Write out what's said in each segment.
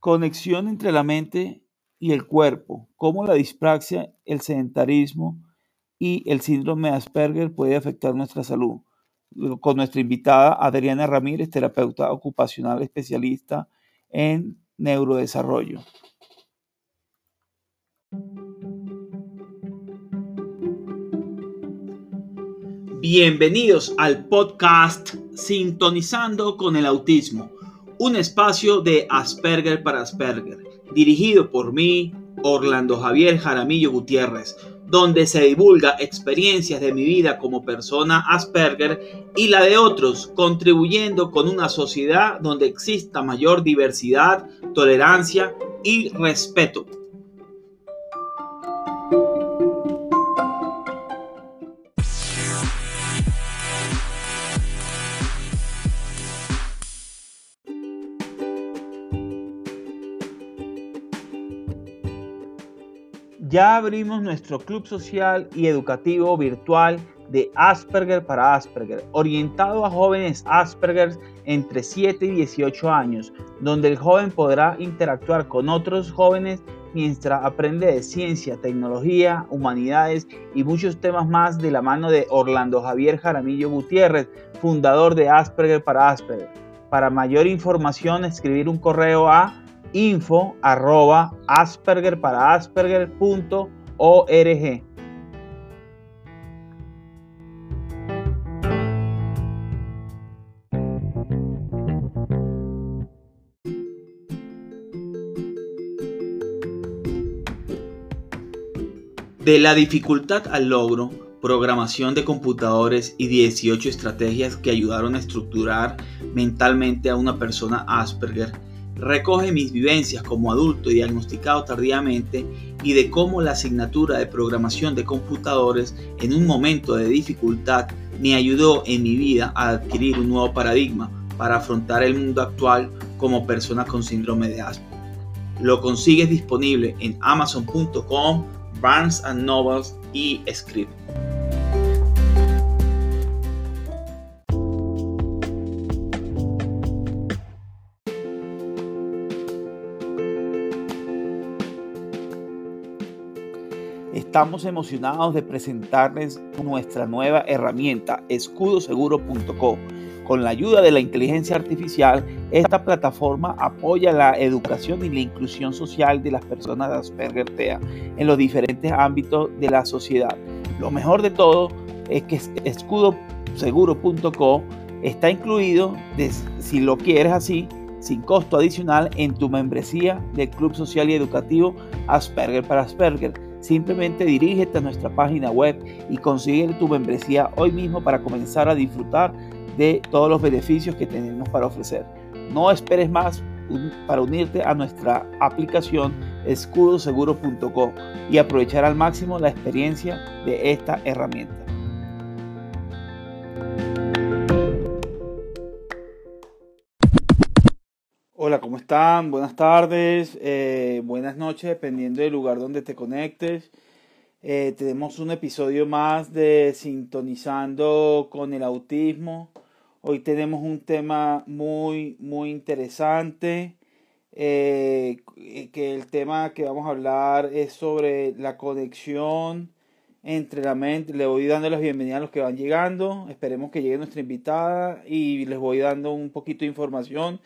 Conexión entre la mente y el cuerpo, cómo la dispraxia, el sedentarismo y el síndrome de Asperger puede afectar nuestra salud. Con nuestra invitada Adriana Ramírez, terapeuta ocupacional especialista en neurodesarrollo. Bienvenidos al podcast Sintonizando con el Autismo, un espacio de Asperger para Asperger, dirigido por mí, Orlando Javier Jaramillo Gutiérrez, donde se divulga experiencias de mi vida como persona Asperger y la de otros, contribuyendo con una sociedad donde exista mayor diversidad, tolerancia y respeto. Ya abrimos nuestro club social y educativo virtual de Asperger para Asperger, orientado a jóvenes Asperger entre 7 y 18 años, donde el joven podrá interactuar con otros jóvenes mientras aprende de ciencia, tecnología, humanidades y muchos temas más de la mano de Orlando Javier Jaramillo Gutiérrez, fundador de Asperger para Asperger. Para mayor información, escribir un correo a info arroba asperger para asperger.org. De la dificultad al logro, programación de computadores y 18 estrategias que ayudaron a estructurar mentalmente a una persona Asperger recoge mis vivencias como adulto diagnosticado tardíamente y de cómo la asignatura de programación de computadores en un momento de dificultad me ayudó en mi vida a adquirir un nuevo paradigma para afrontar el mundo actual como persona con síndrome de Asperger. Lo consigues disponible en amazon.com, Barnes Nobles y Script. Estamos emocionados de presentarles nuestra nueva herramienta, escudoseguro.co. Con la ayuda de la inteligencia artificial, esta plataforma apoya la educación y la inclusión social de las personas de Asperger TEA en los diferentes ámbitos de la sociedad. Lo mejor de todo es que escudoseguro.co está incluido, si lo quieres así, sin costo adicional en tu membresía del Club Social y Educativo Asperger para Asperger Simplemente dirígete a nuestra página web y consigue tu membresía hoy mismo para comenzar a disfrutar de todos los beneficios que tenemos para ofrecer. No esperes más para unirte a nuestra aplicación escudoseguro.com y aprovechar al máximo la experiencia de esta herramienta. Buenas tardes, eh, buenas noches, dependiendo del lugar donde te conectes. Eh, tenemos un episodio más de Sintonizando con el Autismo. Hoy tenemos un tema muy, muy interesante. Eh, que el tema que vamos a hablar es sobre la conexión entre la mente. Le voy dando las bienvenidas a los que van llegando. Esperemos que llegue nuestra invitada y les voy dando un poquito de información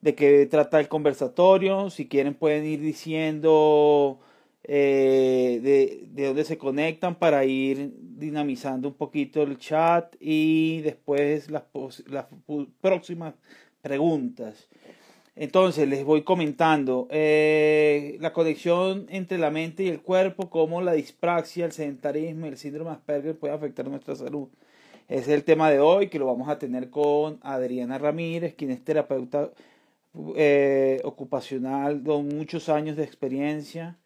de qué trata el conversatorio. Si quieren pueden ir diciendo eh, de, de dónde se conectan para ir dinamizando un poquito el chat y después las, las próximas preguntas. Entonces les voy comentando eh, la conexión entre la mente y el cuerpo, cómo la dispraxia, el sedentarismo y el síndrome Asperger puede afectar nuestra salud. Es el tema de hoy, que lo vamos a tener con Adriana Ramírez, quien es terapeuta eh, ocupacional con muchos años de experiencia,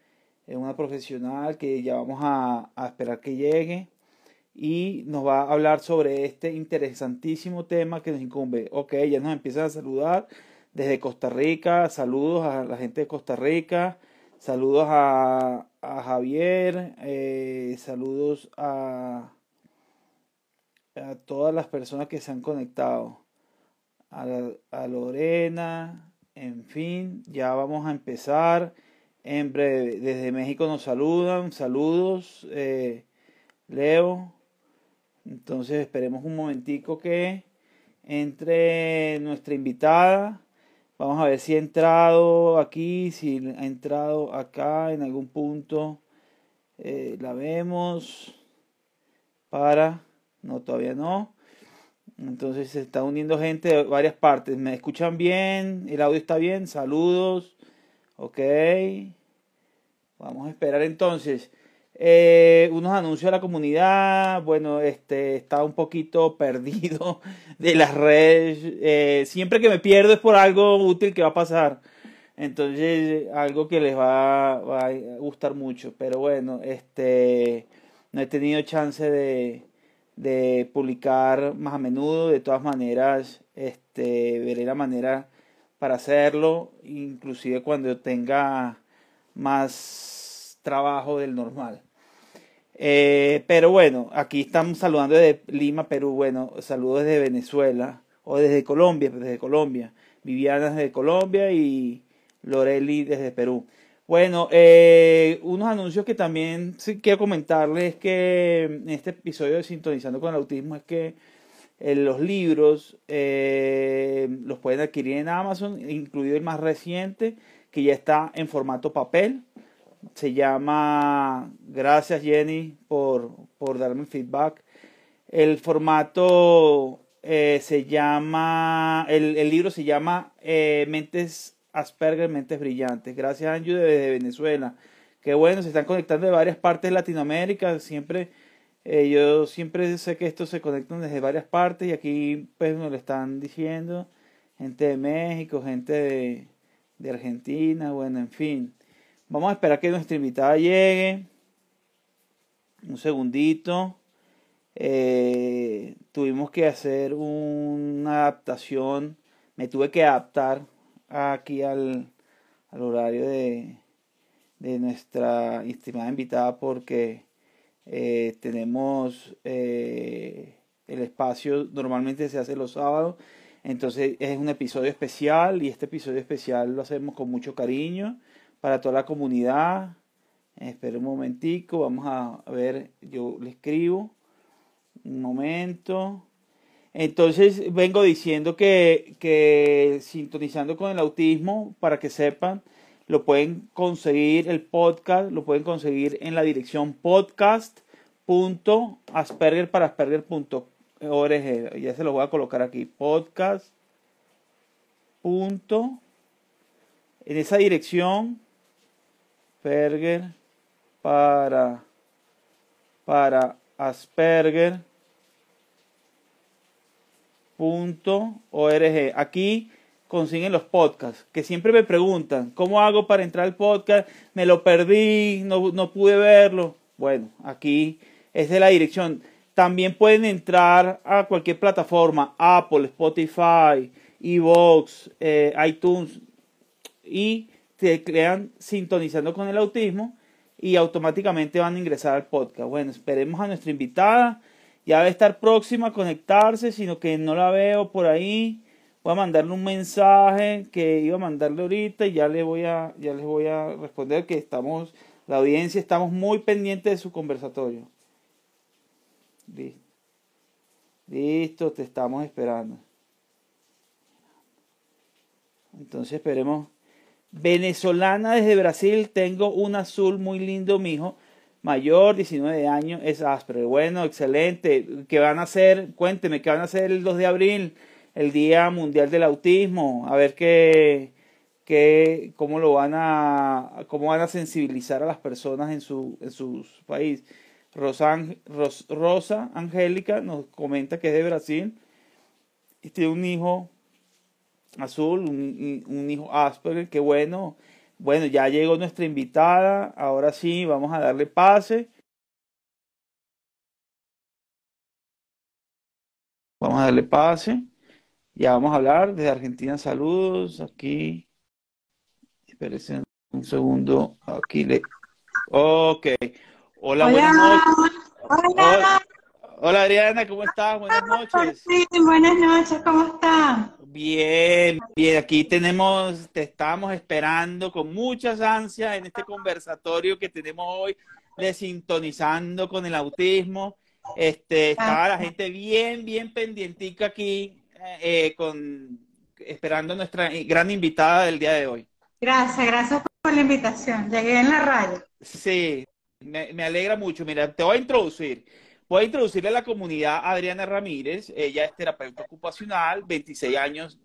es una profesional que ya vamos a, esperar que llegue. Y nos va a hablar sobre este interesantísimo tema que nos incumbe. Ok, ya nos empiezan a saludar desde Costa Rica, saludos a la gente de Costa Rica, saludos a, a Javier, eh, saludos a, a todas las personas que se han conectado, a, Lorena, en fin, ya vamos a empezar en breve. Desde México nos saludan, saludos, eh, Leo. Entonces esperemos un momentico que entre nuestra invitada. Vamos a ver si ha entrado aquí, si ha entrado acá en algún punto. Eh, la vemos para... No, todavía no. Entonces se está uniendo gente de varias partes. ¿Me escuchan bien? ¿El audio está bien? Saludos. Ok. Vamos a esperar entonces. Eh, unos anuncios a la comunidad. Bueno, este está un poquito perdido de las redes. Eh, siempre que me pierdo es por algo útil que va a pasar. Entonces, algo que les va, va a gustar mucho. Pero bueno, este no he tenido chance de, de publicar más a menudo. De todas maneras, este, veré la manera para hacerlo, inclusive cuando tenga más trabajo del normal. Eh, pero bueno, aquí estamos saludando desde Lima, Perú. Bueno, saludos desde Venezuela o desde Colombia, desde Colombia. Viviana desde Colombia y Loreli desde Perú. Bueno, eh, unos anuncios que también quiero comentarles es que en este episodio de Sintonizando con el Autismo es que eh, los libros eh, los pueden adquirir en Amazon, incluido el más reciente que ya está en formato papel. Se llama, gracias Jenny por, por darme feedback. El formato se llama, el, el, libro se llama Mentes Asperger Mentes Brillantes. Gracias, Anju, desde Venezuela. Qué bueno, se están conectando de varias partes de Latinoamérica. Siempre, eh, yo siempre sé que estos se conectan desde varias partes y aquí pues nos lo están diciendo. Gente de México, gente de, Argentina, bueno, en fin. Vamos a esperar que nuestra invitada llegue. Un segundito. Eh, tuvimos que hacer una adaptación. Me tuve que adaptar aquí al, al horario de, de, nuestra estimada invitada porque eh, tenemos eh, el espacio, normalmente se hace los sábados, entonces es un episodio especial y este episodio especial lo hacemos con mucho cariño para toda la comunidad. Espera un momentico, vamos a ver, yo le escribo. Un momento. Entonces vengo diciendo que, que sintonizando con el autismo, para que sepan, lo pueden conseguir el podcast, lo pueden conseguir en la dirección podcast.asperger para asperger.org. Ya se lo voy a colocar aquí. Podcast. Punto, en esa dirección, Asperger para, para Asperger .org. Aquí consiguen los podcasts, que siempre me preguntan, ¿cómo hago para entrar al podcast? Me lo perdí, no, no pude verlo. Bueno, aquí es de la dirección. También pueden entrar a cualquier plataforma, Apple, Spotify, Evox, eh, iTunes, y te crean sintonizando con el autismo y automáticamente van a ingresar al podcast. Bueno, esperemos a nuestra invitada ya debe estar próxima a conectarse, sino que no la veo por ahí. Voy a mandarle un mensaje que iba a mandarle ahorita y ya le voy a, ya les voy a responder que estamos, la audiencia estamos muy pendientes de su conversatorio. Listo. Listo, te estamos esperando. Entonces esperemos. Venezolana desde Brasil, tengo un azul muy lindo, mijo mayor, 19 años, es áspero. Bueno, excelente. ¿Qué van a hacer? Cuénteme, ¿qué van a hacer el 2 de abril, el Día Mundial del Autismo? A ver qué, qué cómo lo van a, cómo van a sensibilizar a las personas en su, en su país. Rosa, Rosa Angélica nos comenta que es de Brasil y tiene un hijo azul, un, un hijo Asperger, que bueno, bueno, ya llegó nuestra invitada, ahora sí, vamos a darle pase. Vamos a darle pase. Ya vamos a hablar desde Argentina. Saludos. Aquí. Espérense un segundo. Aquí le. Ok. Hola, buenas noches. Hola. Hola. Adriana, ¿cómo estás? Buenas noches. Sí, buenas noches, ¿cómo estás? Bien, bien, aquí tenemos, te estamos esperando con muchas ansias en este conversatorio que tenemos hoy de sintonizando con el autismo. Este, estaba la gente bien, bien pendientica aquí, eh, con, esperando nuestra gran invitada del día de hoy. Gracias, gracias por la invitación. Llegué en la radio. Sí, me, me alegra mucho. Mira, te voy a introducir. Voy a introducirle a la comunidad Adriana Ramírez. Ella es terapeuta ocupacional, 26 años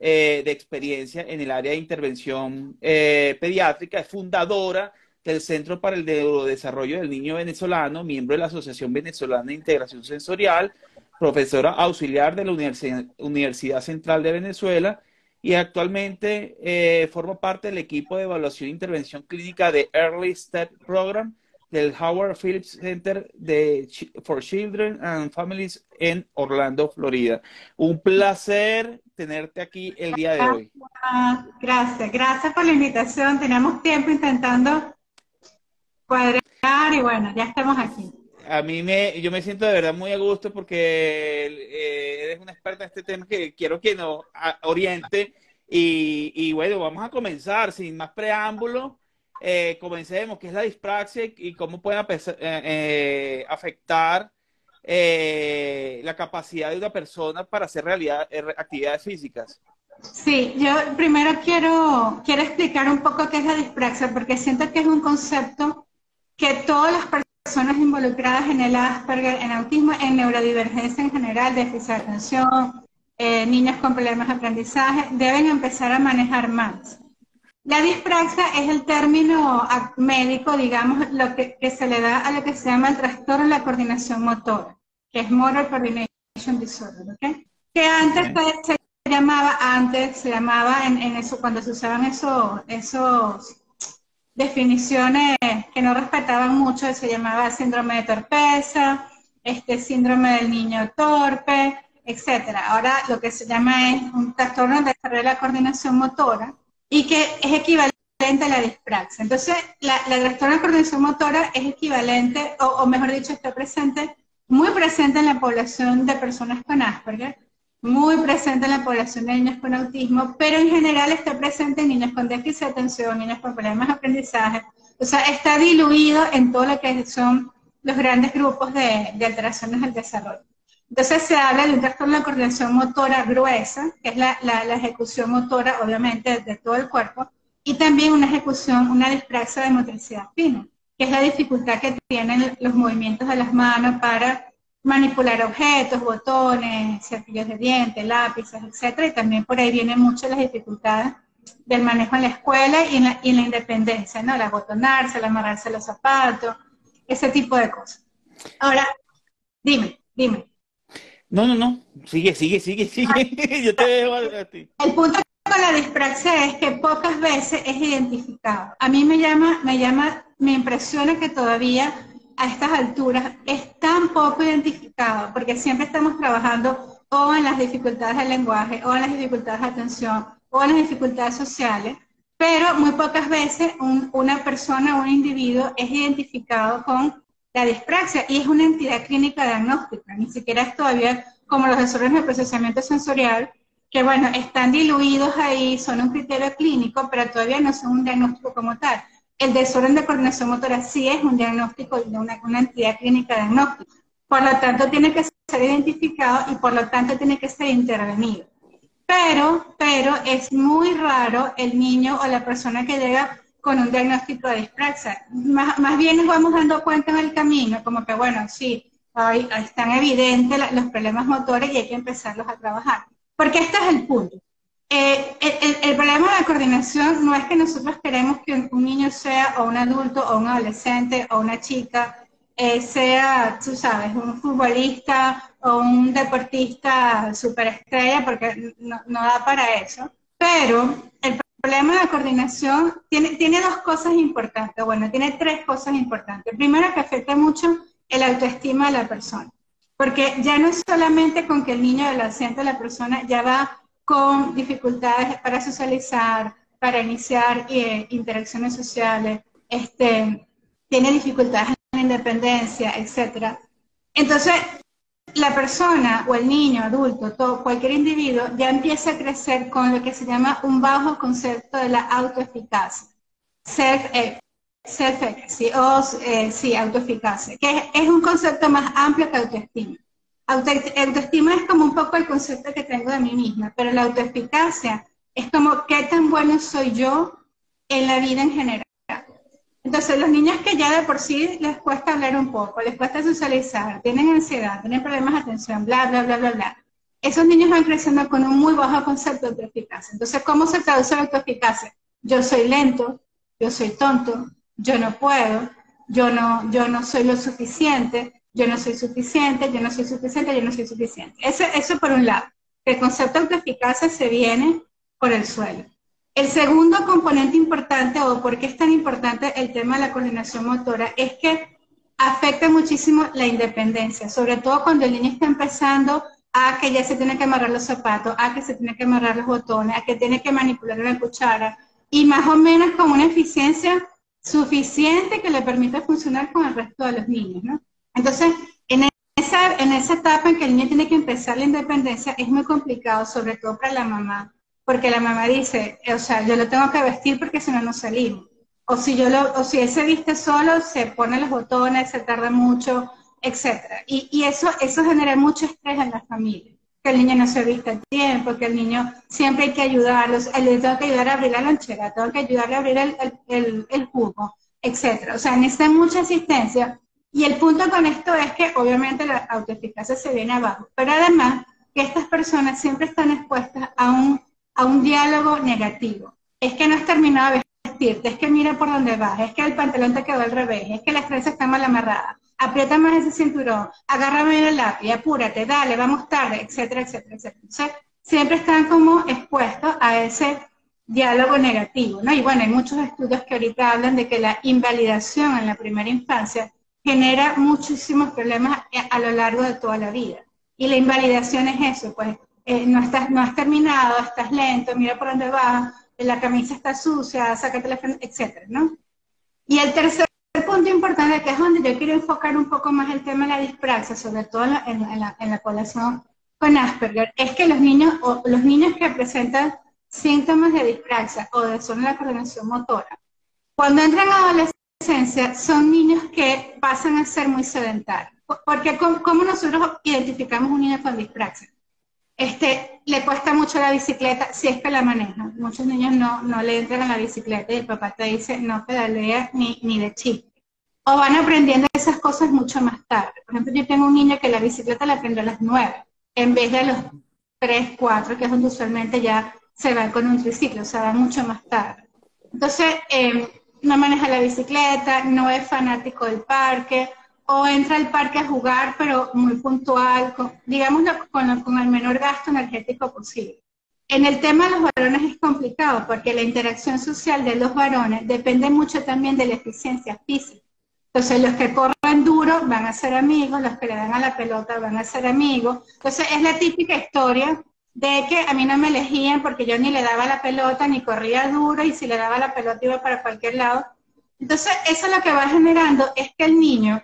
eh, de experiencia en el área de intervención eh, pediátrica, es fundadora del Centro para el Desarrollo del Niño Venezolano, miembro de la Asociación Venezolana de Integración Sensorial, profesora auxiliar de la Universidad, Central de Venezuela y actualmente eh, forma parte del equipo de evaluación e intervención clínica de Early Step Program del Howard Phillips Center de, for Children and Families en Orlando, Florida. Un placer tenerte aquí el día de hoy. Gracias, gracias por la invitación. Tenemos tiempo intentando cuadrar y bueno, ya estamos aquí. A mí me, yo me siento de verdad muy a gusto porque eh, eres una experta en este tema que quiero que nos oriente y, y bueno, vamos a comenzar sin más preámbulo eh, comencemos, ¿qué es la dispraxia y cómo puede eh, eh, afectar eh, la capacidad de una persona para hacer realidad, actividades físicas? Sí, yo primero quiero, quiero explicar un poco qué es la dispraxia, porque siento que es un concepto que todas las personas involucradas en el Asperger, en autismo, en neurodivergencia en general, déficit de atención, niños con problemas de aprendizaje, deben empezar a manejar más. La dispraxia es el término médico, digamos, lo que, se le da a lo que se llama el trastorno de la coordinación motora, que es Motor Coordination Disorder, ¿ok? Que antes se llamaba, antes se llamaba en, eso, cuando se usaban esos, esos definiciones que no respetaban mucho, se llamaba síndrome de torpeza, este síndrome del niño torpe, etcétera. Ahora lo que se llama es un trastorno de la coordinación motora, y que es equivalente a la dispraxia. Entonces, la, la trastorno de coordinación motora es equivalente, o, mejor dicho, está presente, muy presente en la población de personas con Asperger, muy presente en la población de niños con autismo, pero en general está presente en niños con déficit de atención, niños con problemas de aprendizaje, o sea, está diluido en todo lo que son los grandes grupos de, de alteraciones del desarrollo. Entonces se habla de un trastorno de coordinación motora gruesa, que es la, ejecución motora, obviamente, de todo el cuerpo, y también una ejecución, una dispraxia de motricidad fina, que es la dificultad que tienen los movimientos de las manos para manipular objetos, botones, cepillos de dientes, lápices, etcétera, y también por ahí vienen muchas las dificultades del manejo en la escuela y en la, y la independencia, ¿no? El abotonarse, el amarrarse los zapatos, ese tipo de cosas. Ahora, dime, dime. No, no, no. Sigue, sigue, sigue, sigue. Yo te dejo a ti. El punto con la dispraxia es que pocas veces es identificado. A mí me llama, me llama, me impresiona que todavía a estas alturas es tan poco identificado, porque siempre estamos trabajando o en las dificultades del lenguaje, o en las dificultades de atención, o en las dificultades sociales, pero muy pocas veces una persona un individuo es identificado con la dispraxia y es una entidad clínica diagnóstica, ni siquiera es todavía como los desórdenes de procesamiento sensorial, que bueno, están diluidos ahí, son un criterio clínico, pero todavía no son un diagnóstico como tal. El desorden de coordinación motora sí es un diagnóstico de una, una entidad clínica diagnóstica. Por lo tanto, tiene que ser identificado y por lo tanto tiene que ser intervenido. Pero, pero es muy raro el niño o la persona que llega con un diagnóstico de dispraxia. Más, más bien nos vamos dando cuenta en el camino, como que bueno, sí, ahí, están evidentes los problemas motores y hay que empezarlos a trabajar. Porque este es el punto. Eh, el, problema de la coordinación no es que nosotros queremos que un, niño sea o un adulto o un adolescente o una chica eh, sea, tú sabes, un futbolista o un deportista superestrella, porque no, da para eso. Pero el problema de la coordinación tiene, tiene dos cosas importantes, bueno, tiene tres cosas importantes. Primero, que afecta mucho el autoestima de la persona, porque ya no es solamente con que el niño el adolescente de la persona ya va con dificultades para socializar, para iniciar eh, interacciones sociales, este, tiene dificultades en la independencia, etc. Entonces, la persona o el niño, adulto, todo, cualquier individuo ya empieza a crecer con lo que se llama un bajo concepto de la autoeficacia, eh, self o eh, sí, autoeficacia, que es, un concepto más amplio que autoestima. autoestima es como un poco el concepto que tengo de mí misma, pero la autoeficacia es como qué tan bueno soy yo en la vida en general. Entonces, los niños que ya de por sí les cuesta hablar un poco, les cuesta socializar, tienen ansiedad, tienen problemas de atención, bla, bla, bla, bla, bla, esos niños van creciendo con un muy bajo concepto de autoeficacia. Entonces, ¿cómo se traduce la autoeficacia? Yo soy lento, yo soy tonto, yo no puedo, yo no, yo no soy lo suficiente, yo no soy suficiente, yo no soy suficiente, yo no soy suficiente. Eso, eso por un lado. El concepto de autoeficacia se viene por el suelo. El segundo componente importante, o por qué es tan importante el tema de la coordinación motora, es que afecta muchísimo la independencia, sobre todo cuando el niño está empezando a que ya se tiene que amarrar los zapatos, a que se tiene que amarrar los botones, a que tiene que manipular la cuchara, y más o menos con una eficiencia suficiente que le permita funcionar con el resto de los niños, ¿no? Entonces, en esa etapa en que el niño tiene que empezar la independencia, es muy complicado, sobre todo para la mamá, porque la mamá dice, o sea, yo lo tengo que vestir porque si no, no salimos. O si, yo lo, o si él se viste solo, se pone los botones, se tarda mucho, etc. Y, y eso, eso genera mucho estrés en la familia. Que el niño no se viste a tiempo, que el niño siempre hay que ayudarlo, le tengo que ayudar a abrir la lonchera, tengo que ayudarle a abrir el, el, el, jugo, etc. O sea, necesita mucha asistencia. Y el punto con esto es que obviamente la autoeficacia se viene abajo, pero además que estas personas siempre están expuestas a un a un diálogo negativo. Es que no has terminado de vestirte, es que mira por dónde vas, es que el pantalón te quedó al revés, es que las trenzas están mal amarradas, aprieta más ese cinturón, agárrame el lápiz, apúrate, dale, vamos tarde, etcétera, etcétera, etcétera. Siempre están como expuestos a ese diálogo negativo, ¿no? Y bueno, hay muchos estudios que ahorita hablan de que la invalidación en la primera infancia genera muchísimos problemas a lo largo de toda la vida. Y la invalidación es eso, pues eh, no, estás, no has terminado, estás lento, mira por dónde vas, la camisa está sucia, sácate la etcétera, ¿no? Y el tercer punto importante, que es donde yo quiero enfocar un poco más el tema de la dispraxia, sobre todo en la, población con Asperger, es que los niños, o los niños que presentan síntomas de dispraxia o de zona de la coordinación motora, cuando entran a adolescencia son niños que pasan a ser muy sedentarios. Porque ¿cómo, nosotros identificamos un niño con dispraxia? Este, le cuesta mucho la bicicleta si es que la maneja. Muchos niños no, no le entran a la bicicleta y el papá te dice no pedalea ni, ni de chiste. O van aprendiendo esas cosas mucho más tarde. Por ejemplo, yo tengo un niño que la bicicleta la aprende a las nueve, en vez de a los tres, cuatro, que es donde usualmente ya se va con un triciclo, o sea, va mucho más tarde. Entonces, eh, no maneja la bicicleta, no es fanático del parque, o entra al parque a jugar, pero muy puntual, con, digámoslo, con, con el menor gasto energético posible. En el tema de los varones es complicado porque la interacción social de los varones depende mucho también de la eficiencia física. Entonces, los que corren duro van a ser amigos, los que le dan a la pelota van a ser amigos. Entonces, es la típica historia de que a mí no me elegían porque yo ni le daba la pelota ni corría duro y si le daba la pelota iba para cualquier lado. Entonces, eso lo que va generando es que el niño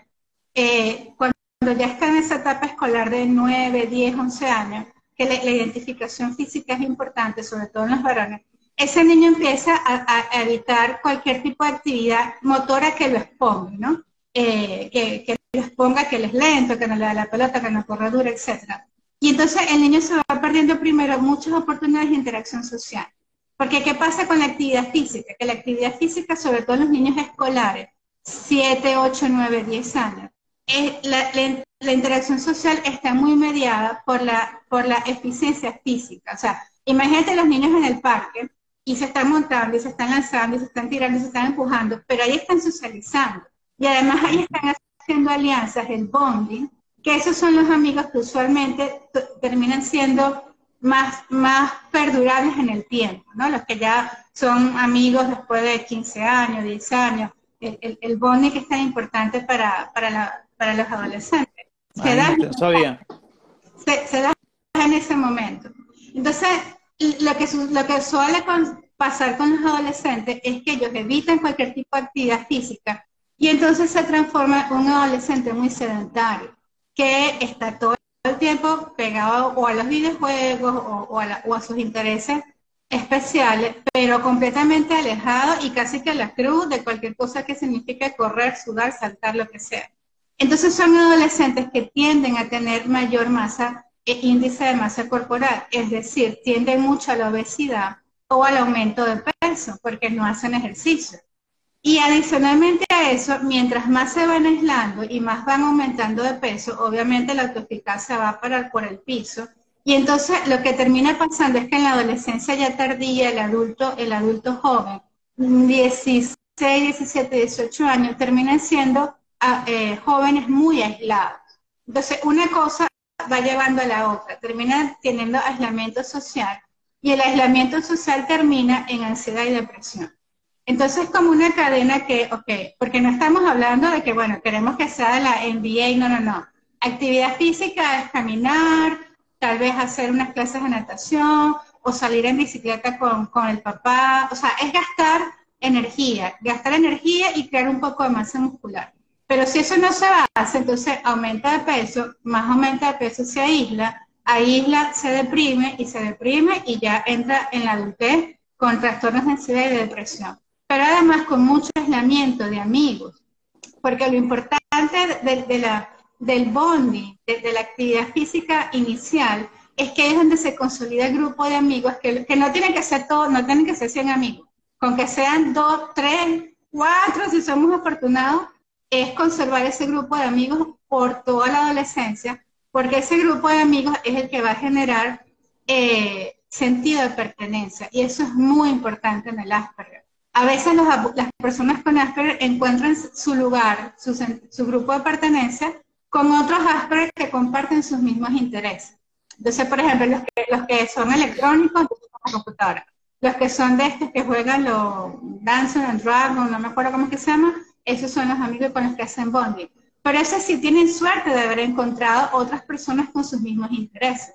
eh, cuando ya está en esa etapa escolar de 9, 10, 11 años, que la, identificación física es importante, sobre todo en los varones, ese niño empieza a, evitar cualquier tipo de actividad motora que lo exponga, ¿no? Eh, que, lo exponga, que él es lento, que no le da la pelota, que no corre dura, etc. Y entonces el niño se va perdiendo primero muchas oportunidades de interacción social. Porque ¿qué pasa con la actividad física? Que la actividad física, sobre todo en los niños escolares, 7, 8, 9, 10 años, la, interacción social está muy mediada por la, por la eficiencia física. O sea, imagínate los niños en el parque y se están montando y se están lanzando y se están tirando y se están empujando, pero ahí están socializando. Y además ahí están haciendo alianzas, el bonding, que esos son los amigos que usualmente terminan siendo más, más perdurables en el tiempo, ¿no? Los que ya son amigos después de 15 años, 10 años, el, el, bonding que es tan importante para, para, la, para los adolescentes. Se, da, se, da en ese momento. Entonces, lo que, lo que suele pasar con los adolescentes es que ellos evitan cualquier tipo de actividad física y entonces se transforma en un adolescente muy sedentario, que está todo el tiempo pegado o a los videojuegos o, a, o a sus intereses especiales, pero completamente alejado y casi que a la cruz de cualquier cosa que signifique correr, sudar, saltar, lo que sea. Entonces son adolescentes que tienden a tener mayor masa, e índice de masa corporal, es decir, tienden mucho a la obesidad o al aumento de peso porque no hacen ejercicio. Y adicionalmente a eso, mientras más se van aislando y más van aumentando de peso, obviamente la autoeficacia va a parar por el piso. Y entonces lo que termina pasando es que en la adolescencia ya tardía, el adulto, el adulto joven, 16, 17, 18 años, terminan siendo eh, jóvenes muy aislados. Entonces, una cosa va llevando a la otra, termina teniendo aislamiento social y el aislamiento social termina en ansiedad y depresión. Entonces, es como una cadena que, ok, porque no estamos hablando de que, bueno, queremos que sea la NBA, no, no, no. Actividad física es caminar, tal vez hacer unas clases de natación o salir en bicicleta con, con el papá, o sea, es gastar energía, gastar energía y crear un poco de masa muscular. Pero si eso no se hace, entonces aumenta de peso, más aumenta de peso se aísla, aísla, se deprime y se deprime y ya entra en la adultez con trastornos de ansiedad y de depresión. Pero además con mucho aislamiento de amigos, porque lo importante de, la, del bonding, de, la actividad física inicial, es que es donde se consolida el grupo de amigos, que, que no tienen que ser todos, no tienen que ser 100 amigos, con que sean dos, tres, cuatro, si somos afortunados, es conservar ese grupo de amigos por toda la adolescencia, porque ese grupo de amigos es el que va a generar eh, sentido de pertenencia, y eso es muy importante en el Asperger. A veces las personas con Asperger encuentran su lugar, su, grupo de pertenencia, con otros Asperger que comparten sus mismos intereses. Entonces, por ejemplo, los que, son electrónicos. Los que son de estos que juegan los Dance and Dragon, no me acuerdo cómo es que se llama, esos son los amigos con los que hacen bonding. Pero esos sí tienen suerte de haber encontrado otras personas con sus mismos intereses.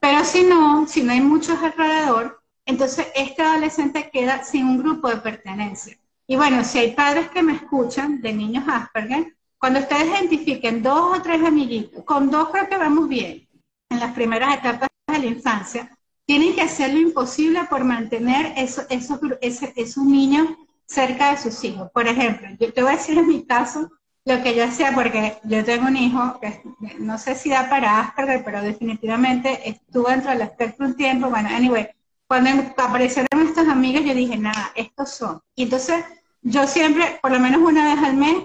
Pero si no, si no hay muchos alrededor, entonces este adolescente queda sin un grupo de pertenencia. Y bueno, si hay padres que me escuchan de niños Asperger, cuando ustedes identifiquen dos o tres amiguitos, con dos creo que vamos bien, en las primeras etapas de la infancia, tienen que hacer lo imposible por mantener esos, esos, esos niños cerca de sus hijos. Por ejemplo, yo te voy a decir en mi caso lo que yo hacía, porque yo tengo un hijo que no sé si da para Asperger, pero definitivamente estuvo dentro del espectro un tiempo. Bueno, anyway, cuando aparecieron estos amigos, yo dije, nada, estos son. Y entonces yo siempre, por lo menos una vez al mes,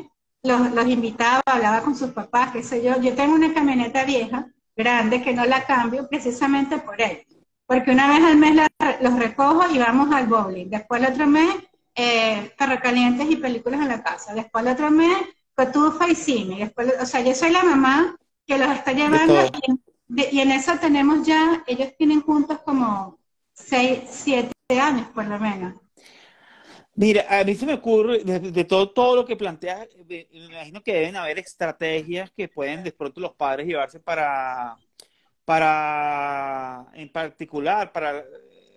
los, los invitaba, hablaba con sus papás, qué sé yo. Yo tengo una camioneta vieja, grande, que no la cambio precisamente por él. Porque una vez al mes los recojo y vamos al bowling. Después el otro mes eh, y películas en la casa. Después el otro mes, cotufa y cine. Después, o sea, yo soy la mamá que los está llevando y en, eso tenemos ya, ellos tienen juntos como 6, 7 años por lo menos. Mira, a mí se me ocurre, de, todo, todo lo que planteas, me imagino que deben haber estrategias que pueden de pronto los padres llevarse para, para, en particular, para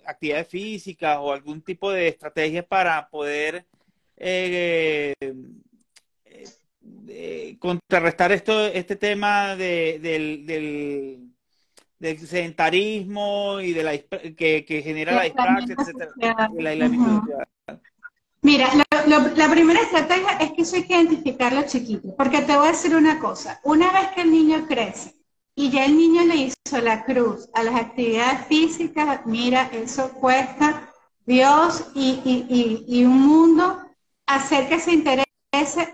actividades físicas o algún tipo de estrategia para poder eh, eh, contrarrestar esto, este tema de, del, del, sedentarismo y de la que, genera la dispraxia, etcétera, Mira, la primera estrategia es que eso hay que identificarlo chiquito, porque te voy a decir una cosa, una vez que el niño crece y ya el niño le hizo la cruz a las actividades físicas, mira, eso cuesta Dios y, un mundo hacer que se interese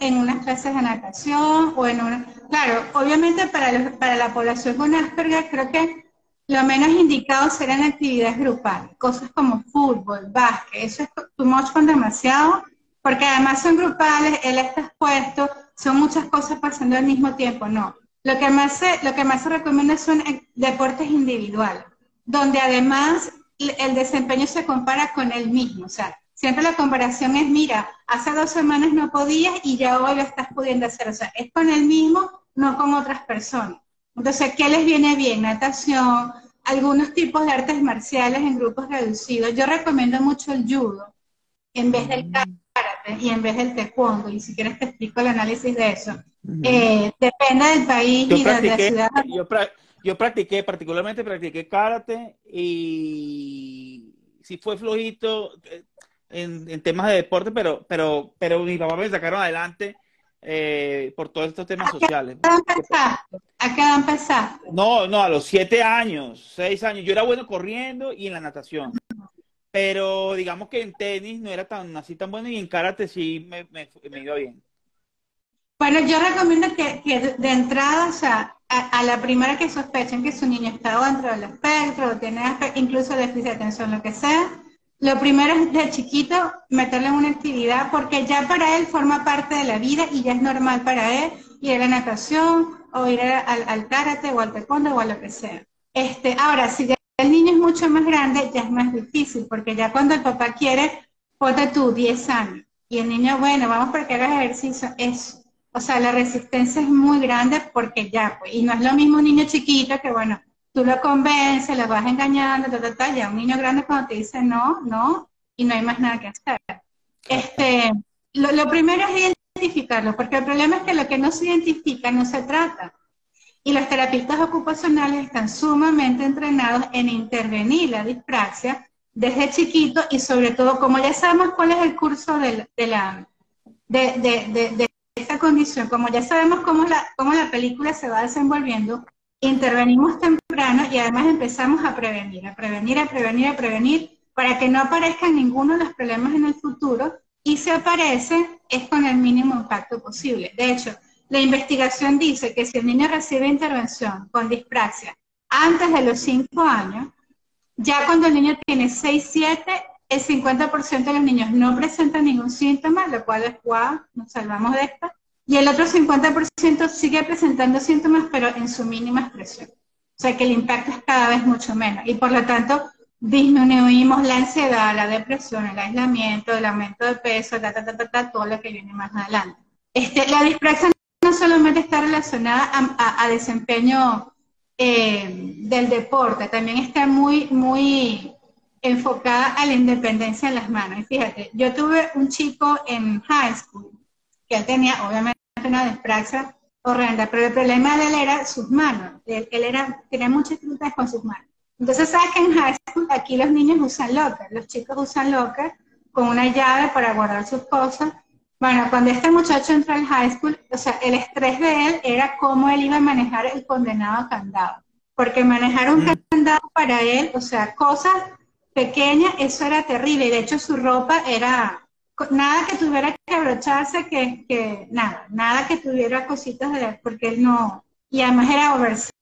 en unas clases de natación o en una... Claro, obviamente para, para la población con Asperger creo que lo menos indicado serán actividades grupales, cosas como fútbol, básquet, eso es too con demasiado, porque además son grupales, él está expuesto, son muchas cosas pasando al mismo tiempo, no. Lo que más se, lo que más se recomienda son eh, deportes individuales, donde además el desempeño se compara con el mismo, o sea, siempre la comparación es, mira, hace dos semanas no podías y ya hoy lo estás pudiendo hacer, o sea, es con el mismo, no con otras personas. Entonces, ¿qué les viene bien? Natación, algunos tipos de artes marciales en grupos reducidos. Yo recomiendo mucho el judo en vez del mm. Y en vez del taekwondo. Y si quieres te explico el análisis de eso. Eh, depende del país y de la ciudad. Yo, practiqué, particularmente practiqué karate y si fue flojito eh, en, temas de deporte, pero, pero, pero mi papá me sacaron adelante eh, por todos estos temas sociales. ¿A qué edad empezaste? No, no, a los siete años, seis años. Yo era bueno corriendo y en la natación. Pero digamos que en tenis no era tan así tan bueno y en karate sí me, me, iba bien. Bueno, yo recomiendo que, de entrada, o sea, a, la primera que sospechen que su niño está dentro del espectro, o tiene incluso déficit de atención, lo que sea, lo primero es de chiquito meterle en una actividad porque ya para él forma parte de la vida y ya es normal para él ir a la natación o ir al, karate o al taekwondo o a lo que sea. Este, ahora, si el niño es mucho más grande, ya es más difícil porque ya cuando el papá quiere, ponte tú 10 años y el niño, bueno, vamos porque hagas ejercicio, es, o sea, la resistencia es muy grande porque ya, pues, y no es lo mismo un niño chiquito que, bueno, tú lo convences, lo vas engañando, ta, ta, ta, ya un niño grande cuando te dice no, no, y no hay más nada que hacer. Este, lo, primero es identificarlo, porque el problema es que lo que no se identifica no se trata. Y los terapeutas ocupacionales están sumamente entrenados en intervenir la dispraxia desde chiquito y sobre todo, como ya sabemos cuál es el curso de, la, de, de, de, esta condición, como ya sabemos cómo la, cómo la película se va desenvolviendo, intervenimos temprano y además empezamos a prevenir, a prevenir, a prevenir, a prevenir, para que no aparezcan ninguno de los problemas en el futuro y si aparece es con el mínimo impacto posible. De hecho, la investigación dice que si el niño recibe intervención con dispraxia antes de los 5 años, ya cuando el niño tiene 6, 7, el 50% de los niños no presentan ningún síntoma, lo cual es guau, nos salvamos de esta, y el otro 50% sigue presentando síntomas, pero en su mínima expresión. O sea que el impacto es cada vez mucho menos. Y por lo tanto, disminuimos la ansiedad, la depresión, el aislamiento, el aumento de peso, ta, ta, ta, todo lo que viene más adelante. Este, la dispraxia no solamente está relacionada a, desempeño eh, del deporte, también está muy, muy enfocada a la independencia en las manos. Fíjate, yo tuve un chico en high school que él tenía obviamente una dispraxia horrenda, pero el problema de él era sus manos. Él, era, tenía muchas dificultades con sus manos. Entonces, ¿sabes que en high school aquí los niños usan locker? Los chicos usan locker con una llave para guardar sus cosas. Bueno, cuando este muchacho entró al high school, o sea, el estrés de él era cómo él iba a manejar el condenado candado. Porque manejar un mm. candado para él, o sea, cosas pequeñas, eso era terrible. De hecho, su ropa era nada que tuviera que abrocharse, que, que nada, nada que tuviera cositas de porque él no, y además era oversize,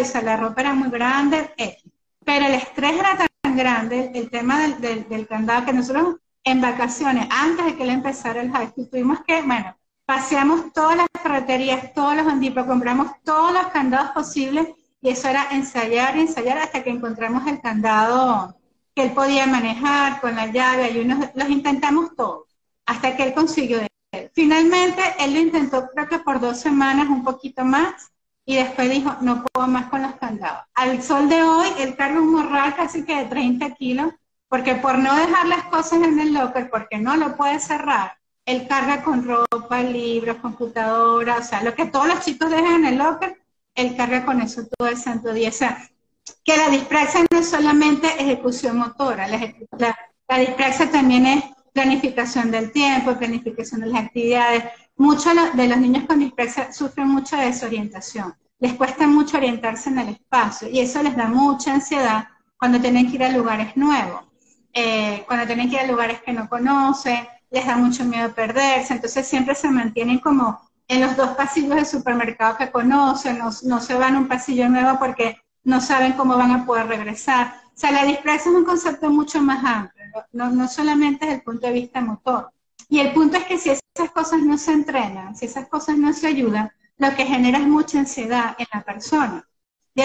o sea, la ropa era muy grande, pero el estrés era tan grande, el tema del, del, candado, que nosotros en vacaciones, antes de que él empezara el high school, tuvimos que, bueno, paseamos todas las ferreterías, todos los andipos, compramos todos los candados posibles, y eso era ensayar y ensayar hasta que encontramos el candado que él podía manejar con la llave, y unos, los intentamos todos hasta que él consiguió él. Finalmente, él lo intentó creo que por dos semanas, un poquito más, y después dijo, no puedo más con los candados. Al sol de hoy, él carga un morral casi que de 30 kilos, porque por no dejar las cosas en el locker, porque no lo puede cerrar, él carga con ropa, libros, computadora, o sea, lo que todos los chicos dejan en el locker, él carga con eso todo el santo día. Que la dispraxia no es solamente ejecución motora, la, la también es planificación del tiempo, planificación de las actividades. Muchos de los niños con dispraxia sufren mucha desorientación. Les cuesta mucho orientarse en el espacio y eso les da mucha ansiedad cuando tienen que ir a lugares nuevos, eh, cuando tienen que ir a lugares que no conocen, les da mucho miedo perderse, entonces siempre se mantienen como en los dos pasillos del supermercado que conocen, no, no se van a un pasillo nuevo porque no saben cómo van a poder regresar. O sea, la dispraxia es un concepto mucho más amplio no, no solamente desde el punto de vista motor. Y el punto es que si esas cosas no se entrenan, si esas cosas no se ayudan, lo que genera es mucha ansiedad en la persona. Yo,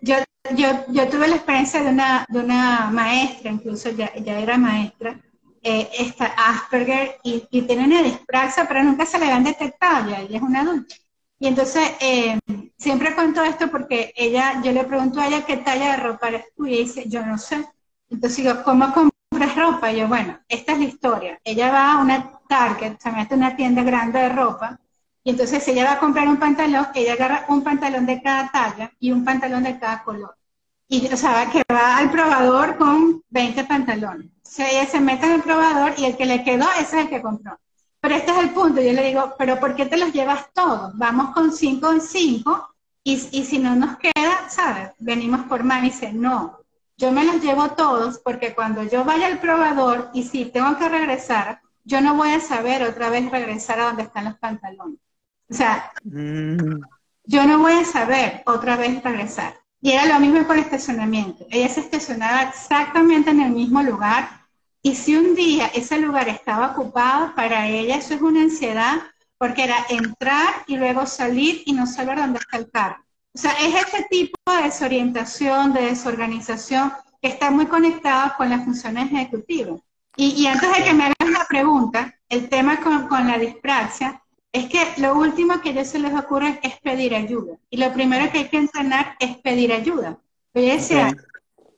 yo, yo tuve la experiencia de una, de una maestra, incluso ya, ya era maestra, eh, esta Asperger, y, y, tiene una dispraxia, pero nunca se le habían detectado, ya ella es una adulta. Y entonces, eh, siempre cuento esto porque ella, yo le pregunto a ella qué talla de ropa eres tú, y dice, yo no sé. Entonces digo, ¿cómo compras ropa? Y yo, bueno, esta es la historia. Ella va a una Target, se mete una tienda grande de ropa, y entonces ella va a comprar un pantalón, ella agarra un pantalón de cada talla y un pantalón de cada color. Y o sea, que va al probador con 20 pantalones. Ella se mete en el probador y el que le quedó, ese es el que compró. Pero este es el punto, yo le digo, pero ¿por qué te los llevas todos? Vamos con cinco en cinco y, y si no nos queda, ¿sabes? Venimos por más y dice, no, yo me los llevo todos porque cuando yo vaya al probador y si tengo que regresar, yo no voy a saber otra vez regresar a donde están los pantalones. O sea, mm. yo no voy a saber otra vez regresar. Y era lo mismo con el estacionamiento. Ella se estacionaba exactamente en el mismo lugar y si un día ese lugar estaba ocupado, para ella eso es una ansiedad porque era entrar y luego salir y no saber dónde está el carro. O sea, es ese tipo de desorientación, de desorganización que está muy conectado con las funciones ejecutivas. Y, y antes de que me hagas la pregunta, el tema con, con la dispraxia, es que lo último que a ellos se les ocurre es pedir ayuda. Y lo primero que hay que entrenar es pedir ayuda. Yo decía,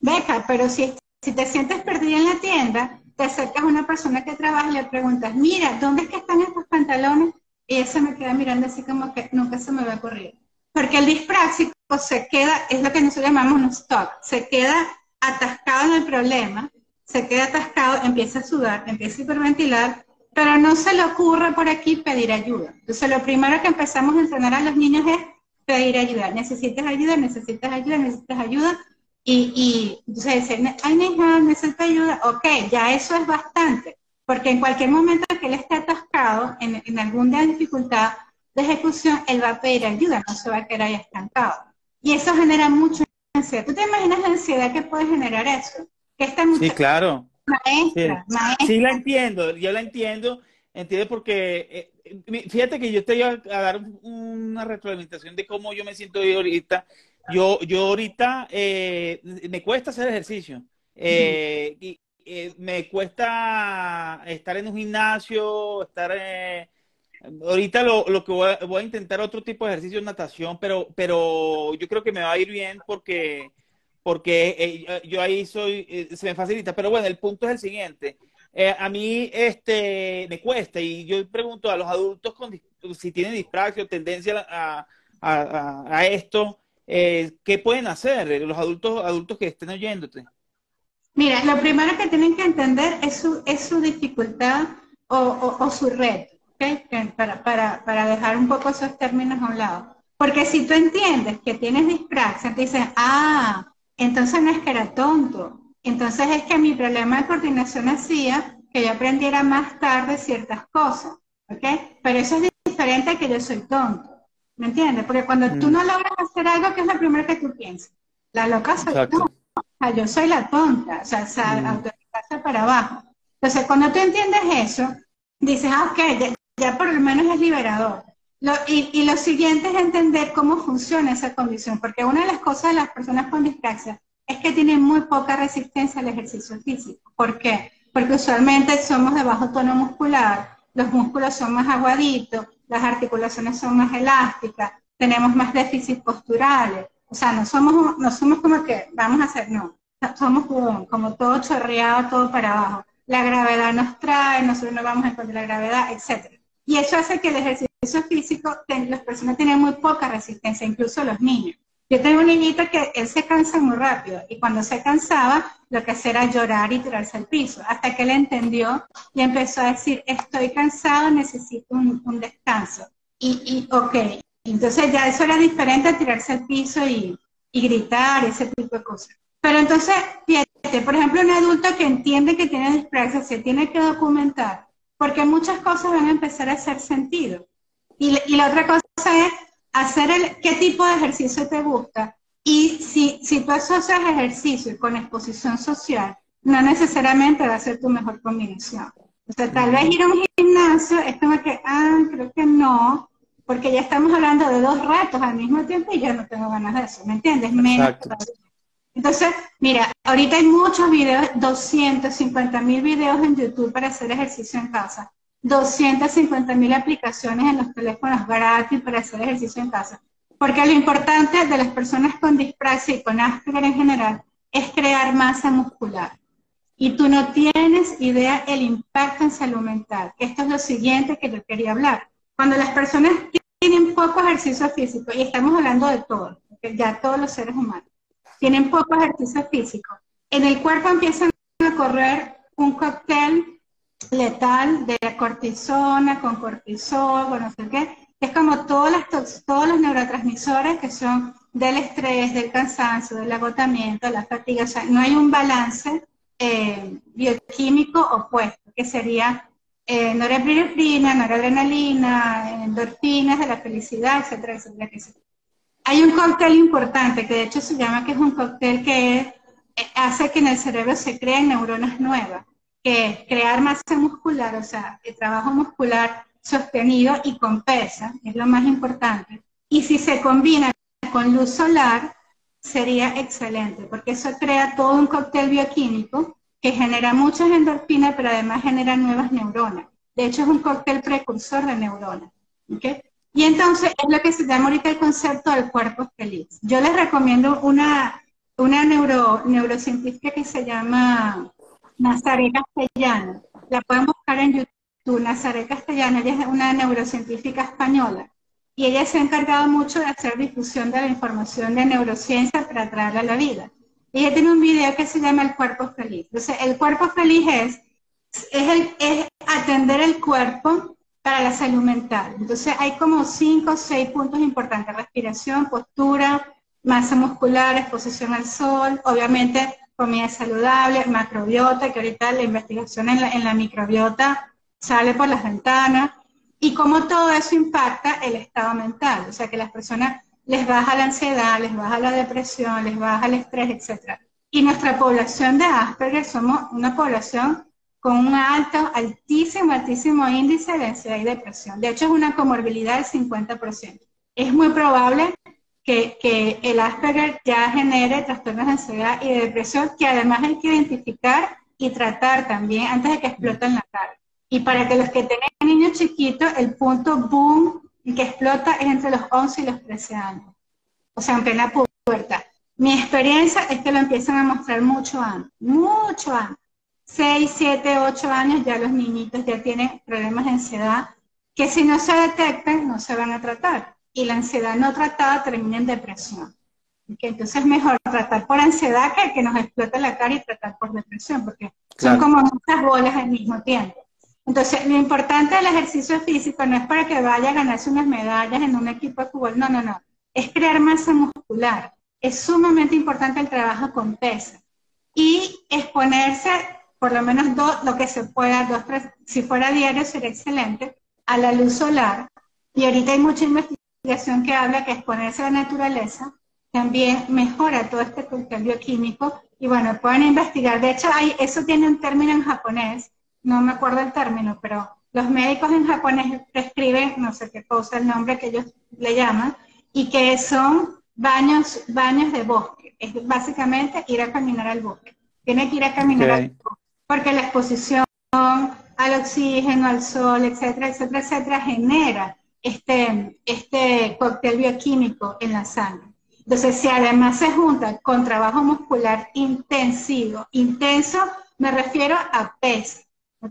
Beca, pero si, si te sientes perdida en la tienda, te acercas a una persona que trabaja y le preguntas, mira, ¿dónde es que están estos pantalones? Y ella se me queda mirando así como que nunca se me va a ocurrir. Porque el dispráxico se queda, es lo que nosotros llamamos un stop, se queda atascado en el problema, se queda atascado, empieza a sudar, empieza a hiperventilar pero no se le ocurre por aquí pedir ayuda. Entonces, lo primero que empezamos a entrenar a los niños es pedir ayuda. Necesitas ayuda, necesitas ayuda, necesitas ayuda. Y, y entonces dicen, ay, hija, necesito ayuda. Ok, ya eso es bastante. Porque en cualquier momento que él esté atascado en, en alguna dificultad de ejecución, él va a pedir ayuda, no se va a quedar ahí estancado. Y eso genera mucha ansiedad. ¿Tú te imaginas la ansiedad que puede generar eso? Que esta sí, claro. Maestra, sí, maestra. Sí, la entiendo, yo la entiendo, entiende porque, eh, fíjate que yo te iba a dar una retroalimentación de cómo yo me siento hoy ahorita. Yo, yo ahorita eh, me cuesta hacer ejercicio. Eh, y, me cuesta estar en un gimnasio, estar ahorita lo, lo que voy a, voy a, intentar otro tipo de ejercicio natación, pero, pero yo creo que me va a ir bien porque porque eh, yo ahí soy, eh, se me facilita. Pero bueno, el punto es el siguiente. Eh, a mí este, me cuesta y yo pregunto a los adultos con, si tienen dispraxia o tendencia a, a, a esto, ¿qué pueden hacer los adultos, adultos que estén oyéndote? Mira, lo primero que tienen que entender es su, es su dificultad o, o, o su red, ¿okay? para, para, para dejar un poco esos términos a un lado. Porque si tú entiendes que tienes dispraxia, te dicen, ah, entonces no es que era tonto, entonces es que mi problema de coordinación hacía que yo aprendiera más tarde ciertas cosas, ¿ok? Pero eso es diferente a que yo soy tonto, ¿me entiendes? Porque cuando tú mm. no logras hacer algo, ¿qué es lo primero que tú piensas? La loca soy tú, o sea, yo soy la tonta, o sea, mm. para abajo. Entonces, cuando tú entiendes eso, dices, ah, ok, ya, por lo menos es liberador. Y, y, lo siguiente es entender cómo funciona esa condición, porque una de las cosas de las personas con dispraxia es que tienen muy poca resistencia al ejercicio físico. ¿Por qué? Porque usualmente somos de bajo tono muscular, los músculos son más aguaditos, las articulaciones son más elásticas, tenemos más déficits posturales. O sea, no somos, no somos como que vamos a hacer, no. Somos como, como todo chorreado, todo para abajo. La gravedad nos trae, nosotros no vamos a encontrar la gravedad, etc. Y eso hace que el ejercicio físico, las personas tienen muy poca resistencia, incluso los niños. Yo tengo un niñito que él se cansa muy rápido y cuando se cansaba lo que hacía era llorar y tirarse al piso, hasta que él entendió y empezó a decir, estoy cansado, necesito un, descanso. Y, y, ok, entonces ya eso era diferente a tirarse al piso y, y gritar, ese tipo de cosas. Pero entonces, fíjate, por ejemplo, un adulto que entiende que tiene dispraxia se tiene que documentar, porque muchas cosas van a empezar a hacer sentido. Y, y la otra cosa es hacer el, qué tipo de ejercicio te gusta. Y si, si tú asocias ejercicio con exposición social, no necesariamente va a ser tu mejor combinación. O sea, tal vez ir a un gimnasio es como que, ah, creo que no, porque ya estamos hablando de dos retos al mismo tiempo y yo no tengo ganas de eso, ¿me entiendes? Menos Entonces, mira, ahorita hay muchos videos, 250 mil videos en YouTube para hacer ejercicio en casa, 250 mil aplicaciones en los teléfonos gratis para hacer ejercicio en casa. Porque lo importante de las personas con disprasia y con Asperger en general es crear masa muscular. Y tú no tienes idea el impacto en salud mental. Esto es lo siguiente que yo quería hablar. Cuando las personas tienen poco ejercicio físico, y estamos hablando de todo, ya todos los seres humanos, tienen poco ejercicio físico, en el cuerpo empiezan a correr un cóctel letal de cortisona con cortisol, bueno, no sé qué, es como todos los, todos los neurotransmisores que son del estrés, del cansancio, del agotamiento, la fatiga, o sea, no hay un balance eh, bioquímico opuesto, que sería eh, norepinefrina, noradrenalina, endorfinas de la felicidad, etcétera, etcétera, etcétera. Hay un cóctel importante que de hecho se llama que es un cóctel que eh, hace que en el cerebro se creen neuronas nuevas, que es crear masa muscular, o sea, el trabajo muscular sostenido y con pesa, es lo más importante. Y si se combina con luz solar, sería excelente, porque eso crea todo un cóctel bioquímico que genera muchas endorfinas, pero además genera nuevas neuronas. De hecho, es un cóctel precursor de neuronas. Y entonces es lo que se llama ahorita el concepto del cuerpo feliz. Yo les recomiendo una, una neuro, neurocientífica que se llama Nazaret Castellano. La pueden buscar en YouTube. Nazaret Castellano, ella es una neurocientífica española. Y ella se ha encargado mucho de hacer difusión de la información de neurociencia para traerla a la vida. Ella tiene un video que se llama El cuerpo feliz. Entonces, el cuerpo feliz es, es, atender el cuerpo para la salud mental. Entonces, hay como cinco o seis puntos importantes. Respiración, postura, masa muscular, exposición al sol, obviamente comida saludable, macrobiota, que ahorita la investigación en la, en la microbiota sale por las ventanas, y cómo todo eso impacta el estado mental. O sea, que las personas les baja la ansiedad, les baja la depresión, les baja el estrés, etc. Y nuestra población de Asperger somos una población con un alto, altísimo, altísimo índice de ansiedad y depresión. De hecho, es una comorbilidad del 50%. Es muy probable que, el Asperger ya genere trastornos de ansiedad y de depresión que además hay que identificar y tratar también antes de que exploten la cara. Y para que los que tienen niños chiquitos, el punto boom que explota es entre los 11 y los 13 años. O sea, en plena pubertad. Mi experiencia es que lo empiezan a mostrar mucho antes, mucho antes. 6, 7, 8 años ya los niñitos ya tienen problemas de ansiedad que si no se detectan no se van a tratar. Y la ansiedad no tratada termina en depresión. Entonces es mejor tratar por ansiedad que que nos explote la cara y tratar por depresión, porque son como muchas bolas al mismo tiempo. Entonces, lo importante del ejercicio físico no es para que vaya a ganarse unas medallas en un equipo de fútbol, no, no, no. Es crear masa muscular. Es sumamente importante el trabajo con peso. Y exponerse, por lo menos dos, lo que se pueda, dos, tres, si fuera diario sería excelente, a la luz solar. Y ahorita hay mucha investigación que habla que exponerse a la naturaleza también mejora todo este cóctel bioquímico. Y bueno, pueden investigar. De hecho, hay, eso tiene un término en japonés no me acuerdo el término, pero los médicos en japonés prescriben, no sé qué cosa, el nombre que ellos le llaman, y que son baños, baños de bosque. Es básicamente ir a caminar al bosque. Tiene que ir a caminar al bosque, porque la exposición al oxígeno, al sol, etcétera, etcétera, etcétera, genera este, este cóctel bioquímico en la sangre. Entonces, si además se junta con trabajo muscular intensivo, intenso, me refiero a peso,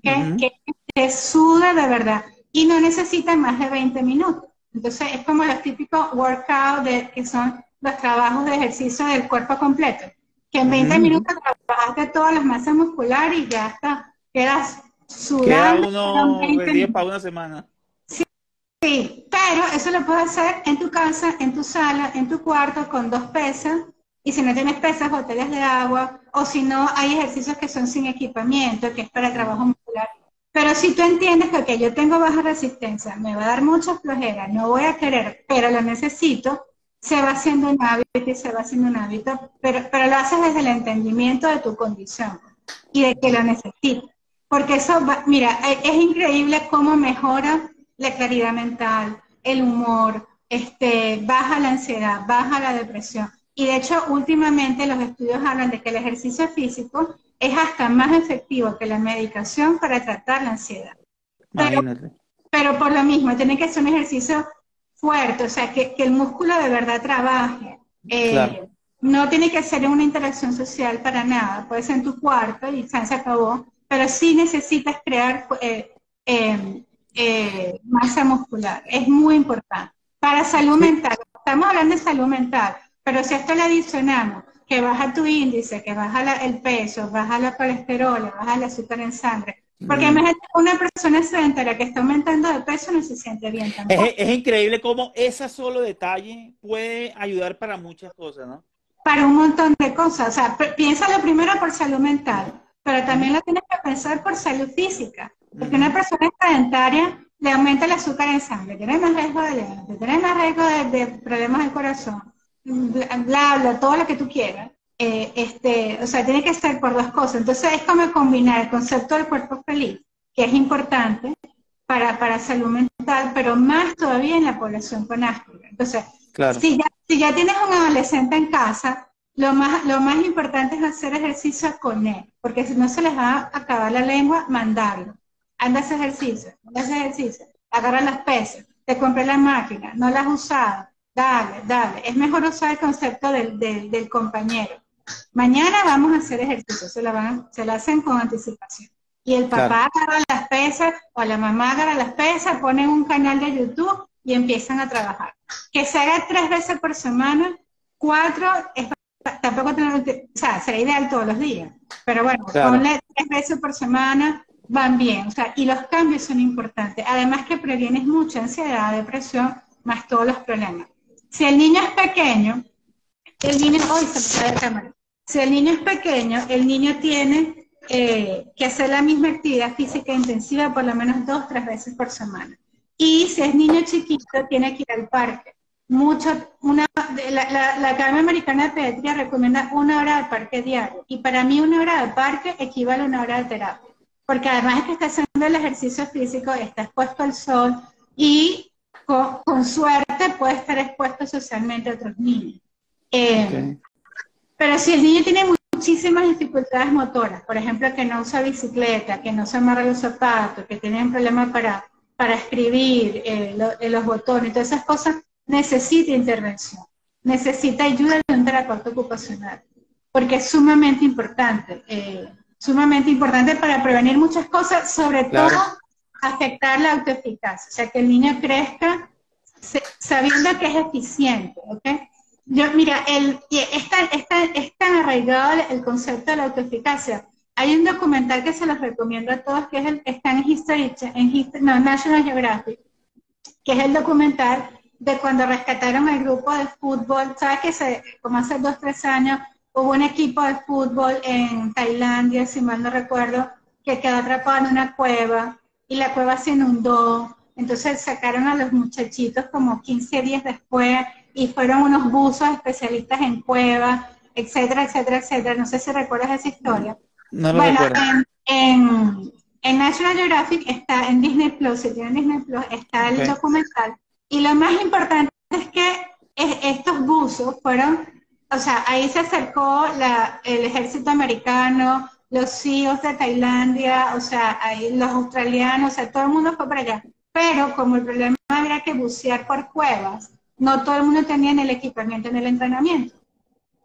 que se suda de verdad y no necesita más de 20 minutos. Entonces es como los típicos workout de, que son los trabajos de ejercicio del cuerpo completo, que en 20 minutos trabajaste todas las masas musculares y ya está, quedas sudando. Queda uno para una semana. Sí, pero eso lo puedes hacer en tu casa, en tu sala, en tu cuarto, con dos pesas, y si no tienes pesas, botellas de agua, o si no, hay ejercicios que son sin equipamiento, que es para trabajo muscular. Pero si tú entiendes que okay, yo tengo baja resistencia, me va a dar mucha flojera, no voy a querer, pero lo necesito, se va haciendo un hábito y se va haciendo un hábito, pero, pero lo haces desde el entendimiento de tu condición y de que lo necesitas. porque eso, va, mira, e, es increíble cómo mejora la claridad mental, el humor, este, baja la ansiedad, baja la depresión. Y de hecho, últimamente los estudios hablan de que el ejercicio físico es hasta más efectivo que la medicación para tratar la ansiedad. Pero, por lo mismo, tiene que ser un ejercicio fuerte, o sea, que, el músculo de verdad trabaje. Eh, no tiene que ser una interacción social para nada, puede ser en tu cuarto y se acabó, pero sí necesitas crear eh, em, eh, masa muscular, es muy importante. Para salud mental, estamos hablando de salud mental, pero si esto le adicionamos que baja tu índice, que baja el peso, baja la colesterol, baja el azúcar en sangre. Porque mm. imagínate una persona sedentaria que está aumentando de peso no se siente bien tampoco. Es, increíble cómo ese solo detalle puede ayudar para muchas cosas, ¿no? Para un montón de cosas. O sea, piénsalo primero por salud mental, pero también lo tienes que pensar por salud física. Porque una persona sedentaria le aumenta el azúcar en sangre, tiene más riesgo de diabetes, tiene más riesgo de problemas del corazón, bla, bla, todo lo que tú quieras. Eh, este, o sea, tiene que ser por dos cosas. Entonces es como combinar el concepto del cuerpo feliz, que es importante para, para salud mental, pero más todavía en la población con Asperger. Entonces, si, ya, si ya tienes un adolescente en casa, lo más, lo más importante es hacer ejercicio con él, porque si no se les va a acabar la lengua, mandarlo. Anda ese ejercicio, anda ese ejercicio, agarra las pesas, te compré la máquina, no la has usado, Dale, dale. Es mejor usar el concepto del, del, compañero. Mañana vamos a hacer ejercicio, se la, van, se la hacen con anticipación. Y el papá agarra las pesas o la mamá agarra las pesas, ponen un canal de YouTube y empiezan a trabajar. Que se haga tres veces por semana, cuatro, tampoco tenemos, o sea, será ideal todos los días. Pero bueno, ponle tres veces por semana, van bien. O sea, y los cambios son importantes. Además que previenes mucha ansiedad, depresión, más todos los problemas. Si el niño es pequeño, el niño, se cámara. Si el niño es pequeño, el niño tiene eh, que hacer la misma actividad física intensiva por lo menos dos, tres veces por semana. Y si es niño chiquito, tiene que ir al parque. Mucho, una, la, la, Academia Americana de Pediatría recomienda una hora de parque diario. Y para mí una hora de parque equivale a una hora de terapia. Porque además es que está haciendo el ejercicio físico, está expuesto al sol y con, suerte puede estar expuesto socialmente a otros niños. Eh, pero si el niño tiene muchísimas dificultades motoras, por ejemplo, que no usa bicicleta, que no se amarra los zapatos, que tiene problemas para, para escribir, eh, eh, los botones, todas esas cosas, necesita intervención, necesita ayuda de un terapeuta ocupacional, porque es sumamente importante, sumamente importante para prevenir muchas cosas, sobre todo afectar la autoeficacia, o sea, que el niño crezca sabiendo que es eficiente, ¿ok? Yo, mira, el, es, tan, arraigado el concepto de la autoeficacia. Hay un documental que se los recomiendo a todos, que es el, está en History, en no, National Geographic, que es el documental de cuando rescataron el grupo de fútbol. ¿Sabes que se, como hace dos, tres años, hubo un equipo de fútbol en Tailandia, si mal no recuerdo, que quedó atrapado en una cueva y la cueva se inundó. Entonces sacaron a los muchachitos como 15 días después y fueron unos buzos especialistas en cuevas, etcétera, etcétera, etcétera. No sé si recuerdas esa historia. No lo bueno, en, en, National Geographic está en Disney Plus, si tienen Disney Plus, está el documental. Y lo más importante es que estos buzos fueron, o sea, ahí se acercó la, el ejército americano, los CEOs de Tailandia, o sea, ahí los australianos, o sea, todo el mundo fue para allá. Pero como el problema era que bucear por cuevas, no todo el mundo tenía el equipamiento en el entrenamiento.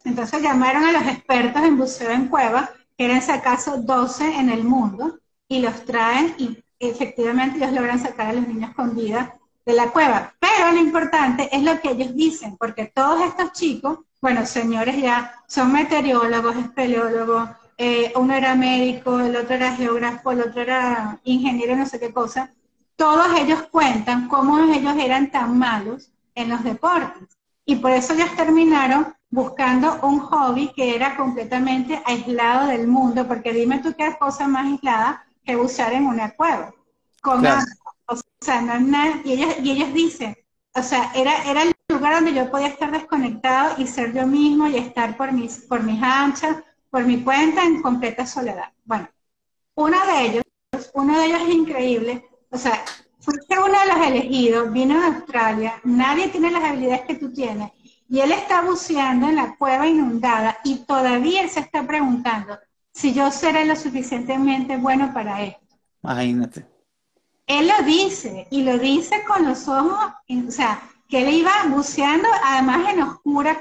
Entonces llamaron a los expertos en buceo en cuevas, que eran si acaso 12 en el mundo, y los traen y efectivamente ellos logran sacar a los niños con vida de la cueva. Pero lo importante es lo que ellos dicen, porque todos estos chicos, bueno, señores ya son meteorólogos, espeleólogos, eh, uno era médico, el otro era geógrafo, el otro era ingeniero, no sé qué cosa, todos ellos cuentan cómo ellos eran tan malos en los deportes. Y por eso ellos terminaron buscando un hobby que era completamente aislado del mundo, porque dime tú qué cosa más aislada que usar en una cueva. Con o sea, no, y, ellos, y ellos dicen, o sea, era, era el lugar donde yo podía estar desconectado y ser yo mismo y estar por mis, por mis anchas, por mi cuenta en completa soledad. Bueno, uno de ellos uno de ellos es increíble, o sea, fuiste uno de los elegidos, vino a Australia, nadie tiene las habilidades que tú tienes, y él está buceando en la cueva inundada y todavía él se está preguntando si yo seré lo suficientemente bueno para esto. Imagínate. Él lo dice y lo dice con los ojos, o sea, que él iba buceando además en oscura,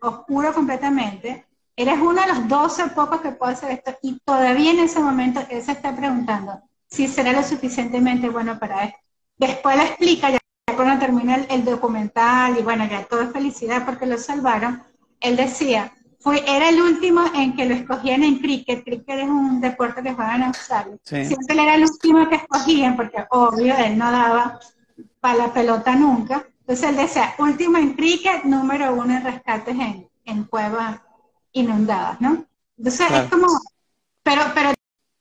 oscuro completamente. Eres uno de los 12 pocos que puede hacer esto y todavía en ese momento él se está preguntando si será lo suficientemente bueno para esto. Después le explica, ya cuando termina el, documental y bueno, ya todo es felicidad porque lo salvaron, él decía, fue, era el último en que lo escogían en cricket, cricket es un deporte que juegan en Australia, siempre él era el último que escogían porque obvio él no daba para la pelota nunca, entonces él decía, último en cricket, número uno en rescates en, en cuevas inundadas, ¿no? Entonces es como, pero, pero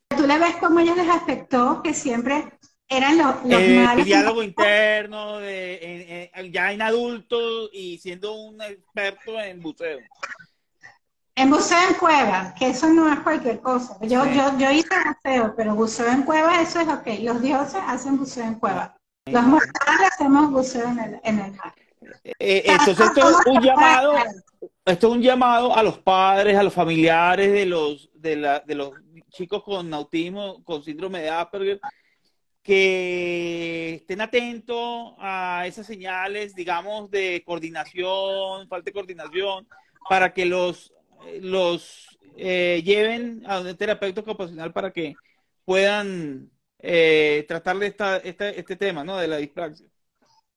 tú le ves cómo ella les afectó, que siempre eran los, eh, malos. El diálogo interno, de, ya en adulto y siendo un experto en buceo. En buceo en cueva, que eso no es cualquier cosa. Yo, yo, yo hice buceo, pero buceo en cueva, eso es ok. Los dioses hacen buceo en cueva. Los hacemos buceo en el, en mar. Eh, entonces esto es un llamado, esto es un llamado a los padres, a los familiares de los, de, la, de los chicos con autismo, con síndrome de Asperger, que estén atentos a esas señales, digamos, de coordinación, falta de coordinación, para que los, los eh, lleven a un terapeuta ocupacional para que puedan eh, tratar de esta, este tema, ¿no? De la dispraxia.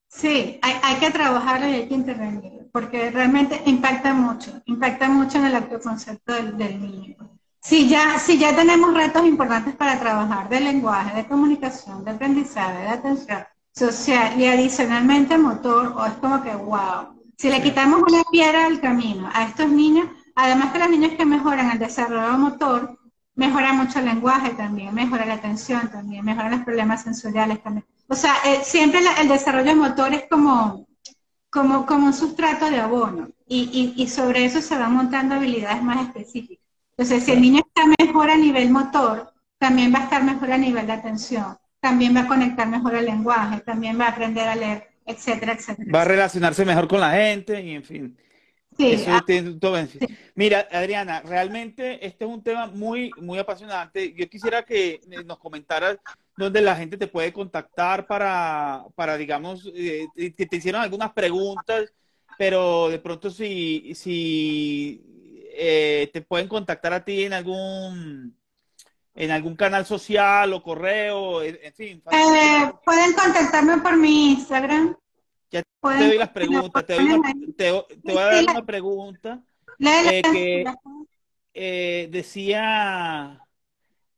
Sí, hay, hay que trabajar y hay que intervenir, porque realmente impacta mucho, impacta mucho en el autoconcepto del, del niño. Si ya, si ya tenemos retos importantes para trabajar de lenguaje, de comunicación, de aprendizaje, de atención social y adicionalmente motor, o es como que wow. Si le quitamos una piedra al camino a estos niños, además que los niños que mejoran el desarrollo motor, mejora mucho el lenguaje también, mejora la atención también, mejora los problemas sensoriales también. O sea, eh, siempre el desarrollo motor es como, como, como un sustrato de abono y, y, y sobre eso se van montando habilidades más específicas. Entonces, si el niño está mejor a nivel motor, también va a estar mejor a nivel de atención, también va a conectar mejor el lenguaje, también va a aprender a leer, etcétera, etcétera. Va a relacionarse mejor con la gente y en fin. Sí, ah, Mira, Adriana, realmente este es un tema muy, muy apasionante. Yo quisiera que nos comentaras dónde la gente te puede contactar para, para digamos, eh, que te hicieron algunas preguntas, pero de pronto si, si eh, te pueden contactar a ti en algún en algún canal social o correo, en fin. Eh, pueden contactarme por mi Instagram. Ya te doy las preguntas, te, voy a dar una pregunta eh, que decía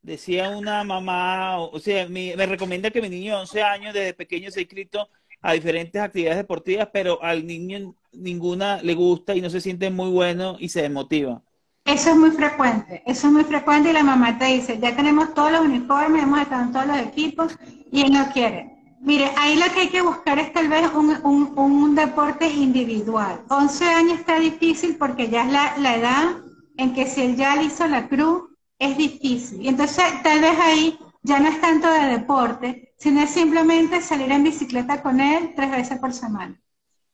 decía una mamá, o sea, me recomienda que mi niño de 11 años desde pequeño se ha inscrito a diferentes actividades deportivas, pero al niño ninguna le gusta y no se siente muy bueno y se desmotiva. Eso es muy frecuente, eso es muy frecuente y la mamá te dice, ya tenemos todos los uniformes, hemos estado en todos los equipos y él no quiere. Mire, ahí lo que hay que buscar es tal vez un, un, un deporte individual. 11 años está difícil porque ya es la, la edad en que si él ya le hizo la cruz, es difícil. Y entonces tal vez ahí ya no es tanto de deporte, sino es simplemente salir en bicicleta con él tres veces por semana.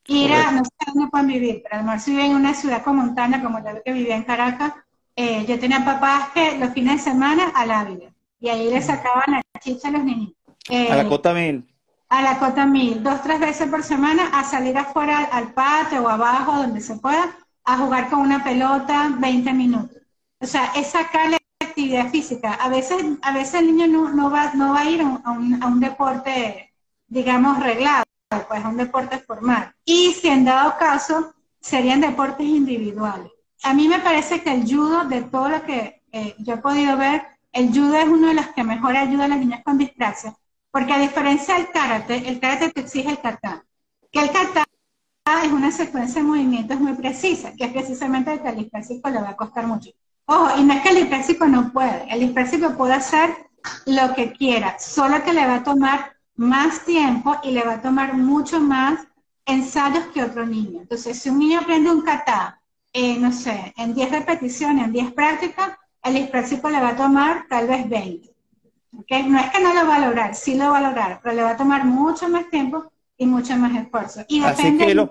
Ir a, no sé dónde pueden vivir, pero además si vive en una ciudad con montaña, como yo que vivía en Caracas, eh, yo tenía papás que los fines de semana al Ávila, y ahí le sacaban la chicha a los niños. a la cota mil. A la cota mil, dos, tres veces por semana, a salir afuera al patio o abajo, donde se pueda, a jugar con una pelota 20 minutos. O sea, es sacarle actividad física. A veces, a veces el niño no, no, va, no va a ir a un, a un, deporte, digamos, reglado, pues a un deporte formal. Y si en dado caso, serían deportes individuales. A mí me parece que el judo, de todo lo que eh, yo he podido ver, el judo es uno de los que mejor ayuda a las niñas con dispraxia, porque a diferencia del karate, el karate te exige el kata. Que el kata es una secuencia de movimientos muy precisa, que es precisamente que al dispráxico le va a costar mucho. Ojo, y no es que el dispersivo no puede, el dispersivo puede hacer lo que quiera, solo que le va a tomar más tiempo y le va a tomar mucho más ensayos que otro niño. Entonces, si un niño aprende un kata, eh, no sé, en 10 repeticiones, en 10 prácticas, el dispersivo le va a tomar tal vez 20. No es que no lo va a lograr, sí lo va a lograr, pero le va a tomar mucho más tiempo y mucho más esfuerzo. Y depende así, que los,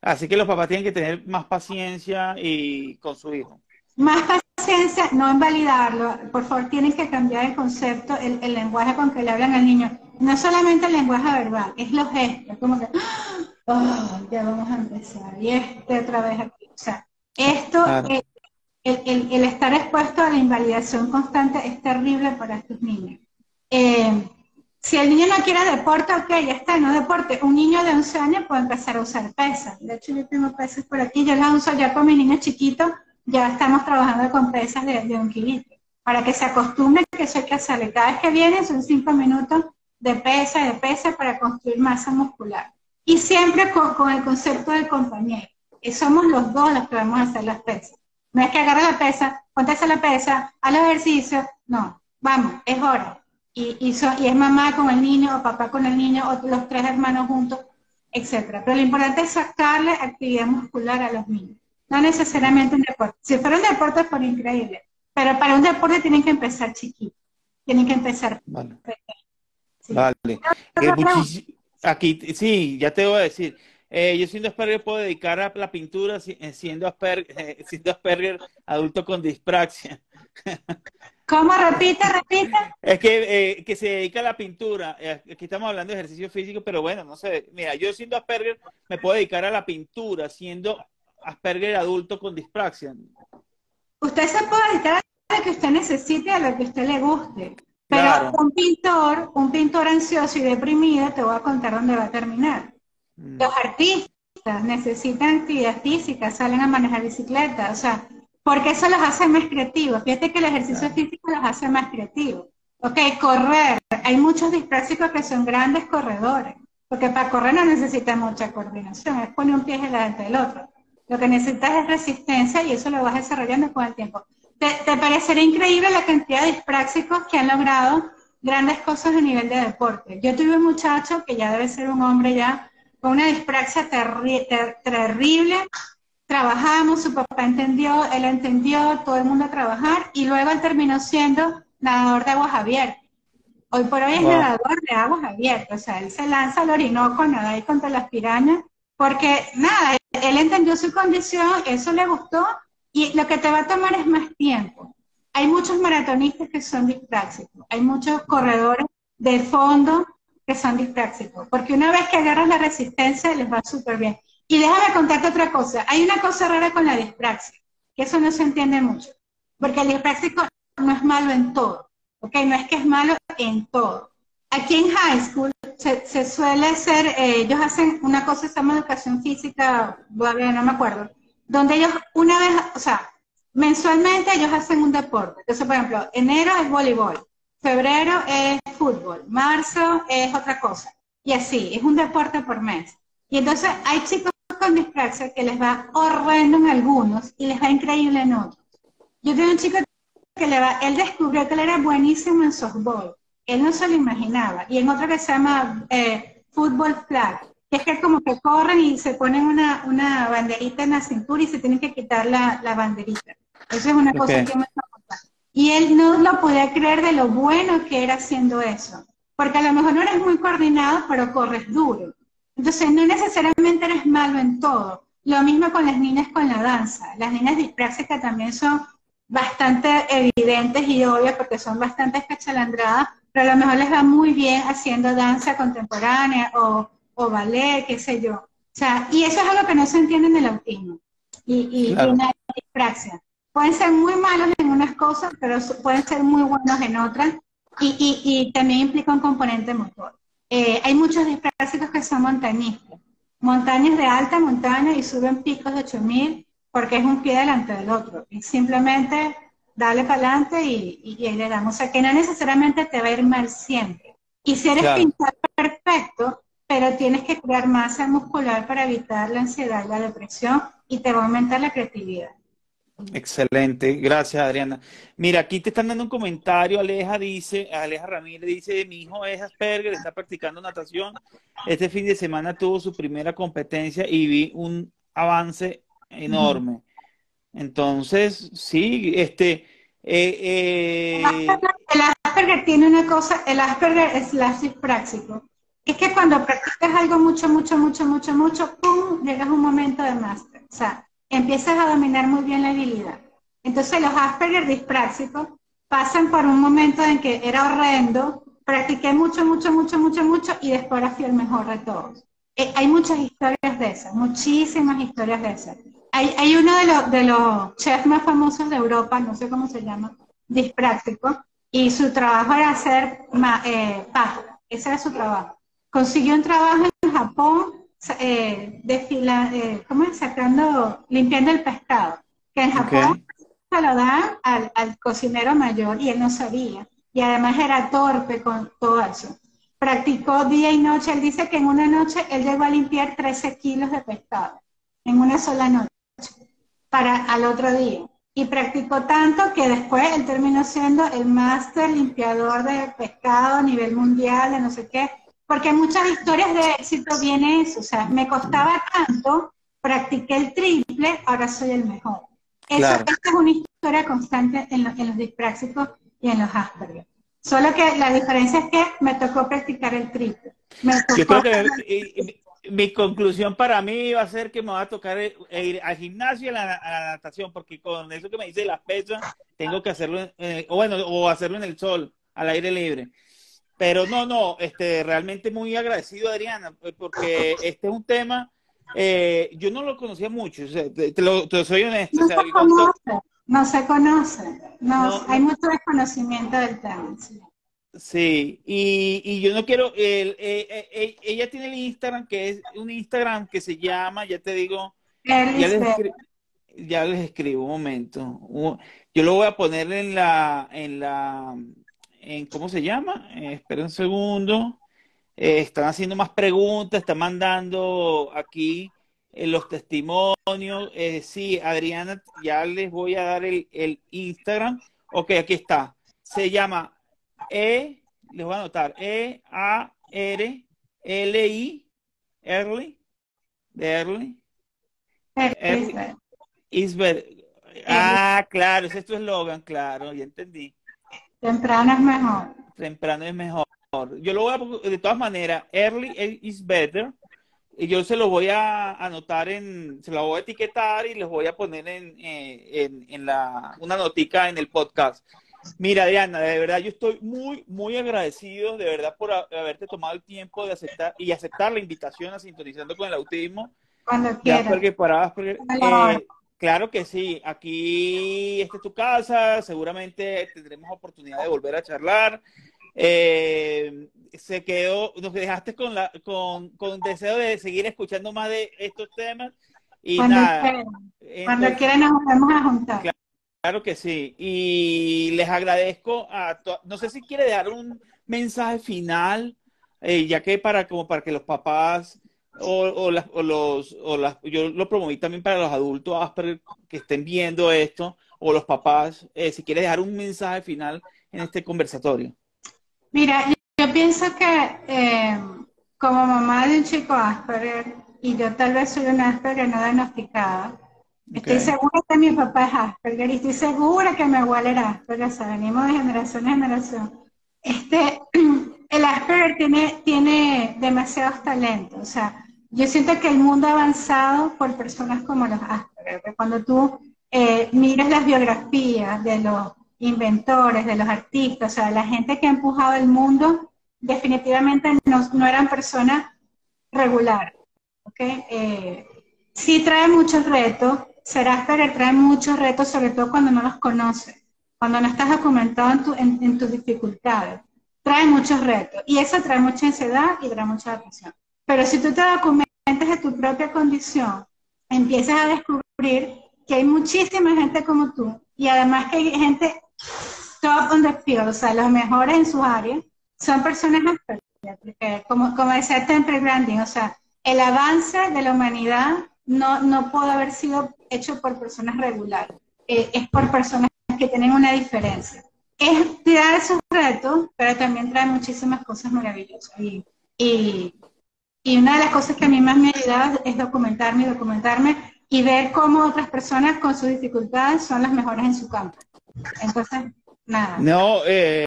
así que los papás tienen que tener más paciencia y con su hijo. Más paciencia, no invalidarlo. Por favor, tienen que cambiar el concepto, el, lenguaje con que le hablan al niño. No solamente el lenguaje verbal, es los gestos, como que, oh, ya vamos a empezar, y este otra vez aquí. O sea, esto, el, estar expuesto a la invalidación constante es terrible para estos niños. Eh, si el niño no quiere deporte, ok, ya está, no deporte. Un niño de 11 años puede empezar a usar pesas. De hecho, yo tengo pesas por aquí, yo las uso ya con mi niño chiquito, ya estamos trabajando con pesas de, un kilito, para que se acostumbre que eso hay que hacerle. Cada vez que viene son 5 minutos de pesa, de pesa, para construir masa muscular. Y siempre con, el concepto del compañero. Y somos los dos los que vamos a hacer las pesas. No es que agarre la pesa, póntese la pesa, a los ejercicios. No, vamos, es hora y, y, y, es mamá con el niño o papá con el niño o los tres hermanos juntos, etcétera. Pero lo importante es sacarle actividad muscular a los niños, no necesariamente un deporte. Si fuera un deporte, fuera increíble, pero para un deporte tienen que empezar chiquito, tienen que empezar. Vale. vale. Eh, aquí, sí, ya te voy a decir. Eh, yo siendo Asperger puedo dedicar a la pintura eh, siendo Asperger, siendo Asperger adulto con dispraxia. ¿Cómo? Repite, repite. Es que, eh, que se dedica a la pintura. Eh, aquí estamos hablando de ejercicio físico, pero bueno, no sé. Mira, yo siendo Asperger me puedo dedicar a la pintura, siendo Asperger adulto con dispraxia. Usted se puede dedicar a lo que usted necesite, a lo que usted le guste. Pero un pintor, un pintor ansioso y deprimido, te voy a contar dónde va a terminar. Mm. Los artistas necesitan actividad física, salen a manejar bicicleta, o sea, porque eso los hace más creativos. Fíjate que el ejercicio físico los hace más creativos. Ok, correr. Hay muchos disprásicos que son grandes corredores, porque para correr no necesitas mucha coordinación, es poner un pie delante del otro. Lo que necesitas es resistencia y eso lo vas desarrollando con el tiempo. ¿Te, te parecería increíble la cantidad de dispráxicos que han logrado grandes cosas a nivel de deporte? Yo tuve un muchacho que ya debe ser un hombre ya con una dispraxia terrible trabajamos, su papá entendió, él entendió, todo el mundo a trabajar y luego él terminó siendo nadador de aguas abiertas. Hoy por hoy es nadador de aguas abiertas, o sea, él se lanza al Orinoco, nada ahí contra las pirañas, porque nada, él entendió su condición, eso le gustó y lo que te va a tomar es más tiempo. Hay muchos maratonistas que son dispráxicos, hay muchos corredores de fondo que son dispráxicos, porque una vez que agarras la resistencia les va súper bien. Y déjame contarte otra cosa. Hay una cosa rara con la dispraxia, que eso no se entiende mucho. Porque el dispráxico no es malo en todo. ¿Ok? No es que es malo en todo. Aquí en high school se, suele hacer, eh, ellos hacen una cosa se llama educación física, no me acuerdo, donde ellos una vez, o sea, mensualmente ellos hacen un deporte. Entonces, por ejemplo, enero es voleibol, febrero es fútbol, marzo es otra cosa. Y así, es un deporte por mes. Y entonces hay chicos con dispraxia que les va horrendo en algunos y les va increíble en otros. Yo tengo un chico que le va, él descubrió que él era buenísimo en softball. Él no se lo imaginaba. Y en otro que se llama eh, fútbol flag, que es que como que corren y se ponen una, una banderita en la cintura y se tienen que quitar la, la banderita. Eso es una cosa que me Y él no lo podía creer de lo bueno que era haciendo eso. Porque a lo mejor no eres muy coordinado, pero corres duro. Entonces, no necesariamente eres malo en todo. Lo mismo con las niñas con la danza. Las niñas dispráxicas también son bastante evidentes y obvias porque son bastante escachalandradas, pero a lo mejor les va muy bien haciendo danza contemporánea o, o ballet, qué sé yo. O sea, y eso es algo que no se entiende en el autismo y, y, una dispraxia. Pueden ser muy malos en unas cosas, pero pueden ser muy buenos en otras y, y, y también implica un componente motor. Eh, hay muchos disprásicos que son montañistas. Montañas de alta montaña y suben picos de 8000 porque es un pie delante del otro. Y simplemente dale para adelante y, y, ahí le damos. O sea, que no necesariamente te va a ir mal siempre. Y si eres pintar perfecto, pero tienes que crear masa muscular para evitar la ansiedad y la depresión y te va a aumentar la creatividad. Excelente, gracias Adriana. Mira, aquí te están dando un comentario, Aleja dice, Aleja Ramírez dice, mi hijo es Asperger, está practicando natación, este fin de semana tuvo su primera competencia y vi un avance enorme. Entonces, sí, este... Eh, eh... El Asperger tiene una cosa, el Asperger es la dispraxico. Es que cuando practicas algo mucho, mucho, mucho, mucho, mucho, ¡pum! llegas a un momento de máster. O sea, empiezas a dominar muy bien la habilidad. Entonces los Asperger dispráxicos pasan por un momento en que era horrendo, practiqué mucho, mucho, mucho, mucho, mucho y después ahora fui el mejor de todos. Eh, hay muchas historias de esas, muchísimas historias de esas. Hay, hay uno de los, de los chefs más famosos de Europa, no sé cómo se llama, dispráctico, y su trabajo era hacer eh, pasta, ese era su trabajo. Consiguió un trabajo en Japón, eh, eh, ¿cómo es? Sacando, limpiando el pescado, que en Japón se lo dan al, al cocinero mayor y él no sabía. Y además era torpe con todo eso practicó día y noche. Él dice que en una noche él llegó a limpiar 13 kilos de pescado, en una sola noche, para al otro día. Y practicó tanto que después él terminó siendo el máster limpiador de pescado a nivel mundial, de no sé qué. Porque muchas historias de éxito viene eso. O sea, me costaba tanto, practiqué el triple, ahora soy el mejor. Eso, es una historia constante en, en los dispráxicos y en los Asperger. Solo que la diferencia es que me tocó practicar el triple. Yo creo que mi, conclusión para mí va a ser que me va a tocar ir al gimnasio y a la, natación, porque con eso que me dice las pesas, tengo que hacerlo, o bueno, o hacerlo en el sol, al aire libre. Pero no, no, este, realmente muy agradecido, Adriana, pues, porque este es un tema, eh, yo no lo conocía mucho, te, lo, soy honesto. No, se conoce, no se conoce, no, hay mucho desconocimiento del tema. Sí. y, y, yo no quiero, el, eh, eh, eh, ella tiene el Instagram, que es un Instagram que se llama, ya te digo, ya les, ya les, escribo un momento. Yo lo voy a poner en la, en la, en, ¿cómo se llama? espera un segundo. están haciendo más preguntas, están mandando aquí los testimonios. sí, Adriana, ya les voy a dar el, el Instagram. Ok, aquí está. Se llama E, les voy a anotar, E, A, R, L, I, Early, de Early. Early. Ah, claro, ese es tu eslogan, claro, ya entendí. Temprano es mejor. Temprano es mejor. Yo lo voy a, de todas maneras, early is better. Y yo se lo voy a anotar en, se lo voy a etiquetar y les voy a poner en, eh, en, en la, una notica en el podcast. Mira, Diana, de verdad yo estoy muy, muy agradecido, de verdad, por haberte tomado el tiempo de aceptar y aceptar la invitación a Sintonizando con el Autismo. Cuando quieras. Para, eh, claro que sí, aquí esta es tu casa, seguramente tendremos oportunidad de volver a charlar. Eh, se quedó, nos dejaste con la, con, con deseo de seguir escuchando más de estos temas. Y cuando nada. Cuando quieran nos vamos a juntar. Claro que sí. Y les agradezco a no sé si quiere dejar un mensaje final, eh, ya que para como para que los papás o, o, las, o los o las, yo lo promoví también para los adultos que estén viendo esto o los papás, eh, si quiere dejar un mensaje final en este conversatorio. Mira, yo, pienso que eh, como mamá de un chico Asperger y yo tal vez soy una Asperger no diagnosticada Estoy segura que mi papá es Asperger y estoy segura que mi abuela era Asperger, o sea, venimos de generación en generación. Este, el Asperger tiene, tiene demasiados talentos, o sea, yo siento que el mundo ha avanzado por personas como los Asperger, cuando tú eh, miras las biografías de los inventores, de los artistas, o sea, la gente que ha empujado el mundo, definitivamente no, eran personas regulares, ¿ok? Eh, sí trae muchos retos, ser Asperger trae muchos retos, sobre todo cuando no los conoces, cuando no estás documentado en, tus dificultades. Trae muchos retos y eso trae mucha ansiedad y trae mucha depresión. Pero si tú te documentas de tu propia condición, empiezas a descubrir que hay muchísima gente como tú y además que hay gente top on the field, o sea, los mejores en su área, son personas Asperger. como, como decía Temple Grandin, o sea, el avance de la humanidad no, no puede haber sido hecho por personas regulares, eh, es por personas que tienen una diferencia. Es tirar esos retos, pero también trae muchísimas cosas maravillosas. Y, y, y una de las cosas que a mí más me ha ayudado es documentarme y documentarme y ver cómo otras personas con sus dificultades son las mejores en su campo. Entonces, nada. No, eh,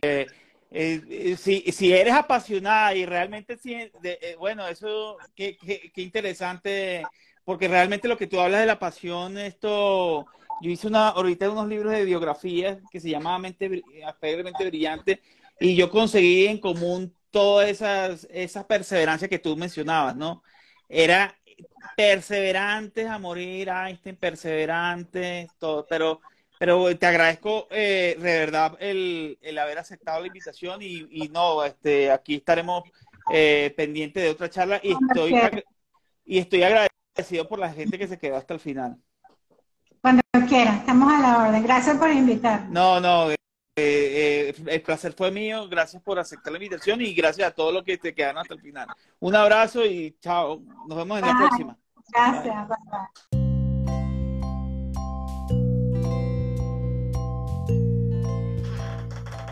eh, eh, si, si, eres apasionada y realmente, si, eh, bueno, eso, qué, qué, qué, interesante, porque realmente lo que tú hablas de la pasión, esto, yo hice una, ahorita unos libros de biografías que se llama Mente, Mente Brillante, y yo conseguí en común todas esas, esas perseverancias que tú mencionabas, ¿no? Era perseverantes a morir, Einstein, perseverantes, todo, pero pero te agradezco eh, de verdad el, el, haber aceptado la invitación y, y no, este, aquí estaremos eh, pendientes de otra charla y estoy, y estoy agradecido por la gente que se quedó hasta el final. Cuando quiera, estamos a la orden. Gracias por invitar. No, no, eh, eh, el placer fue mío. Gracias por aceptar la invitación y gracias a todos los que te quedaron hasta el final. Un abrazo y chao. Nos vemos en la próxima. Gracias.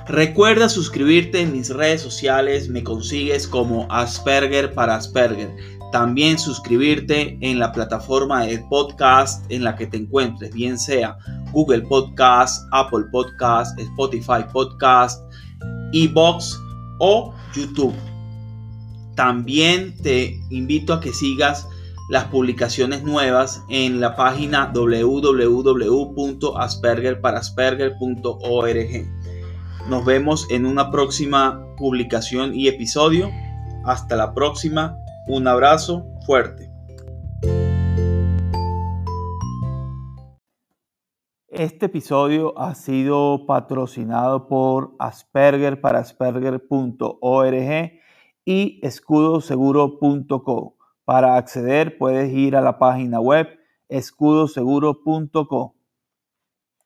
Recuerda suscribirte en mis redes sociales, me consigues como Asperger para Asperger. También suscribirte en la plataforma de podcast en la que te encuentres, bien sea Google Podcast, Apple Podcast, Spotify Podcast, Ebox o YouTube. También te invito a que sigas las publicaciones nuevas en la página www.aspergerparasperger.org. Nos vemos en una próxima publicación y episodio. Hasta la próxima. Un abrazo fuerte. Este episodio ha sido patrocinado por Asperger para Asperger.org y escudoseguro.co. Para acceder puedes ir a la página web escudoseguro.co.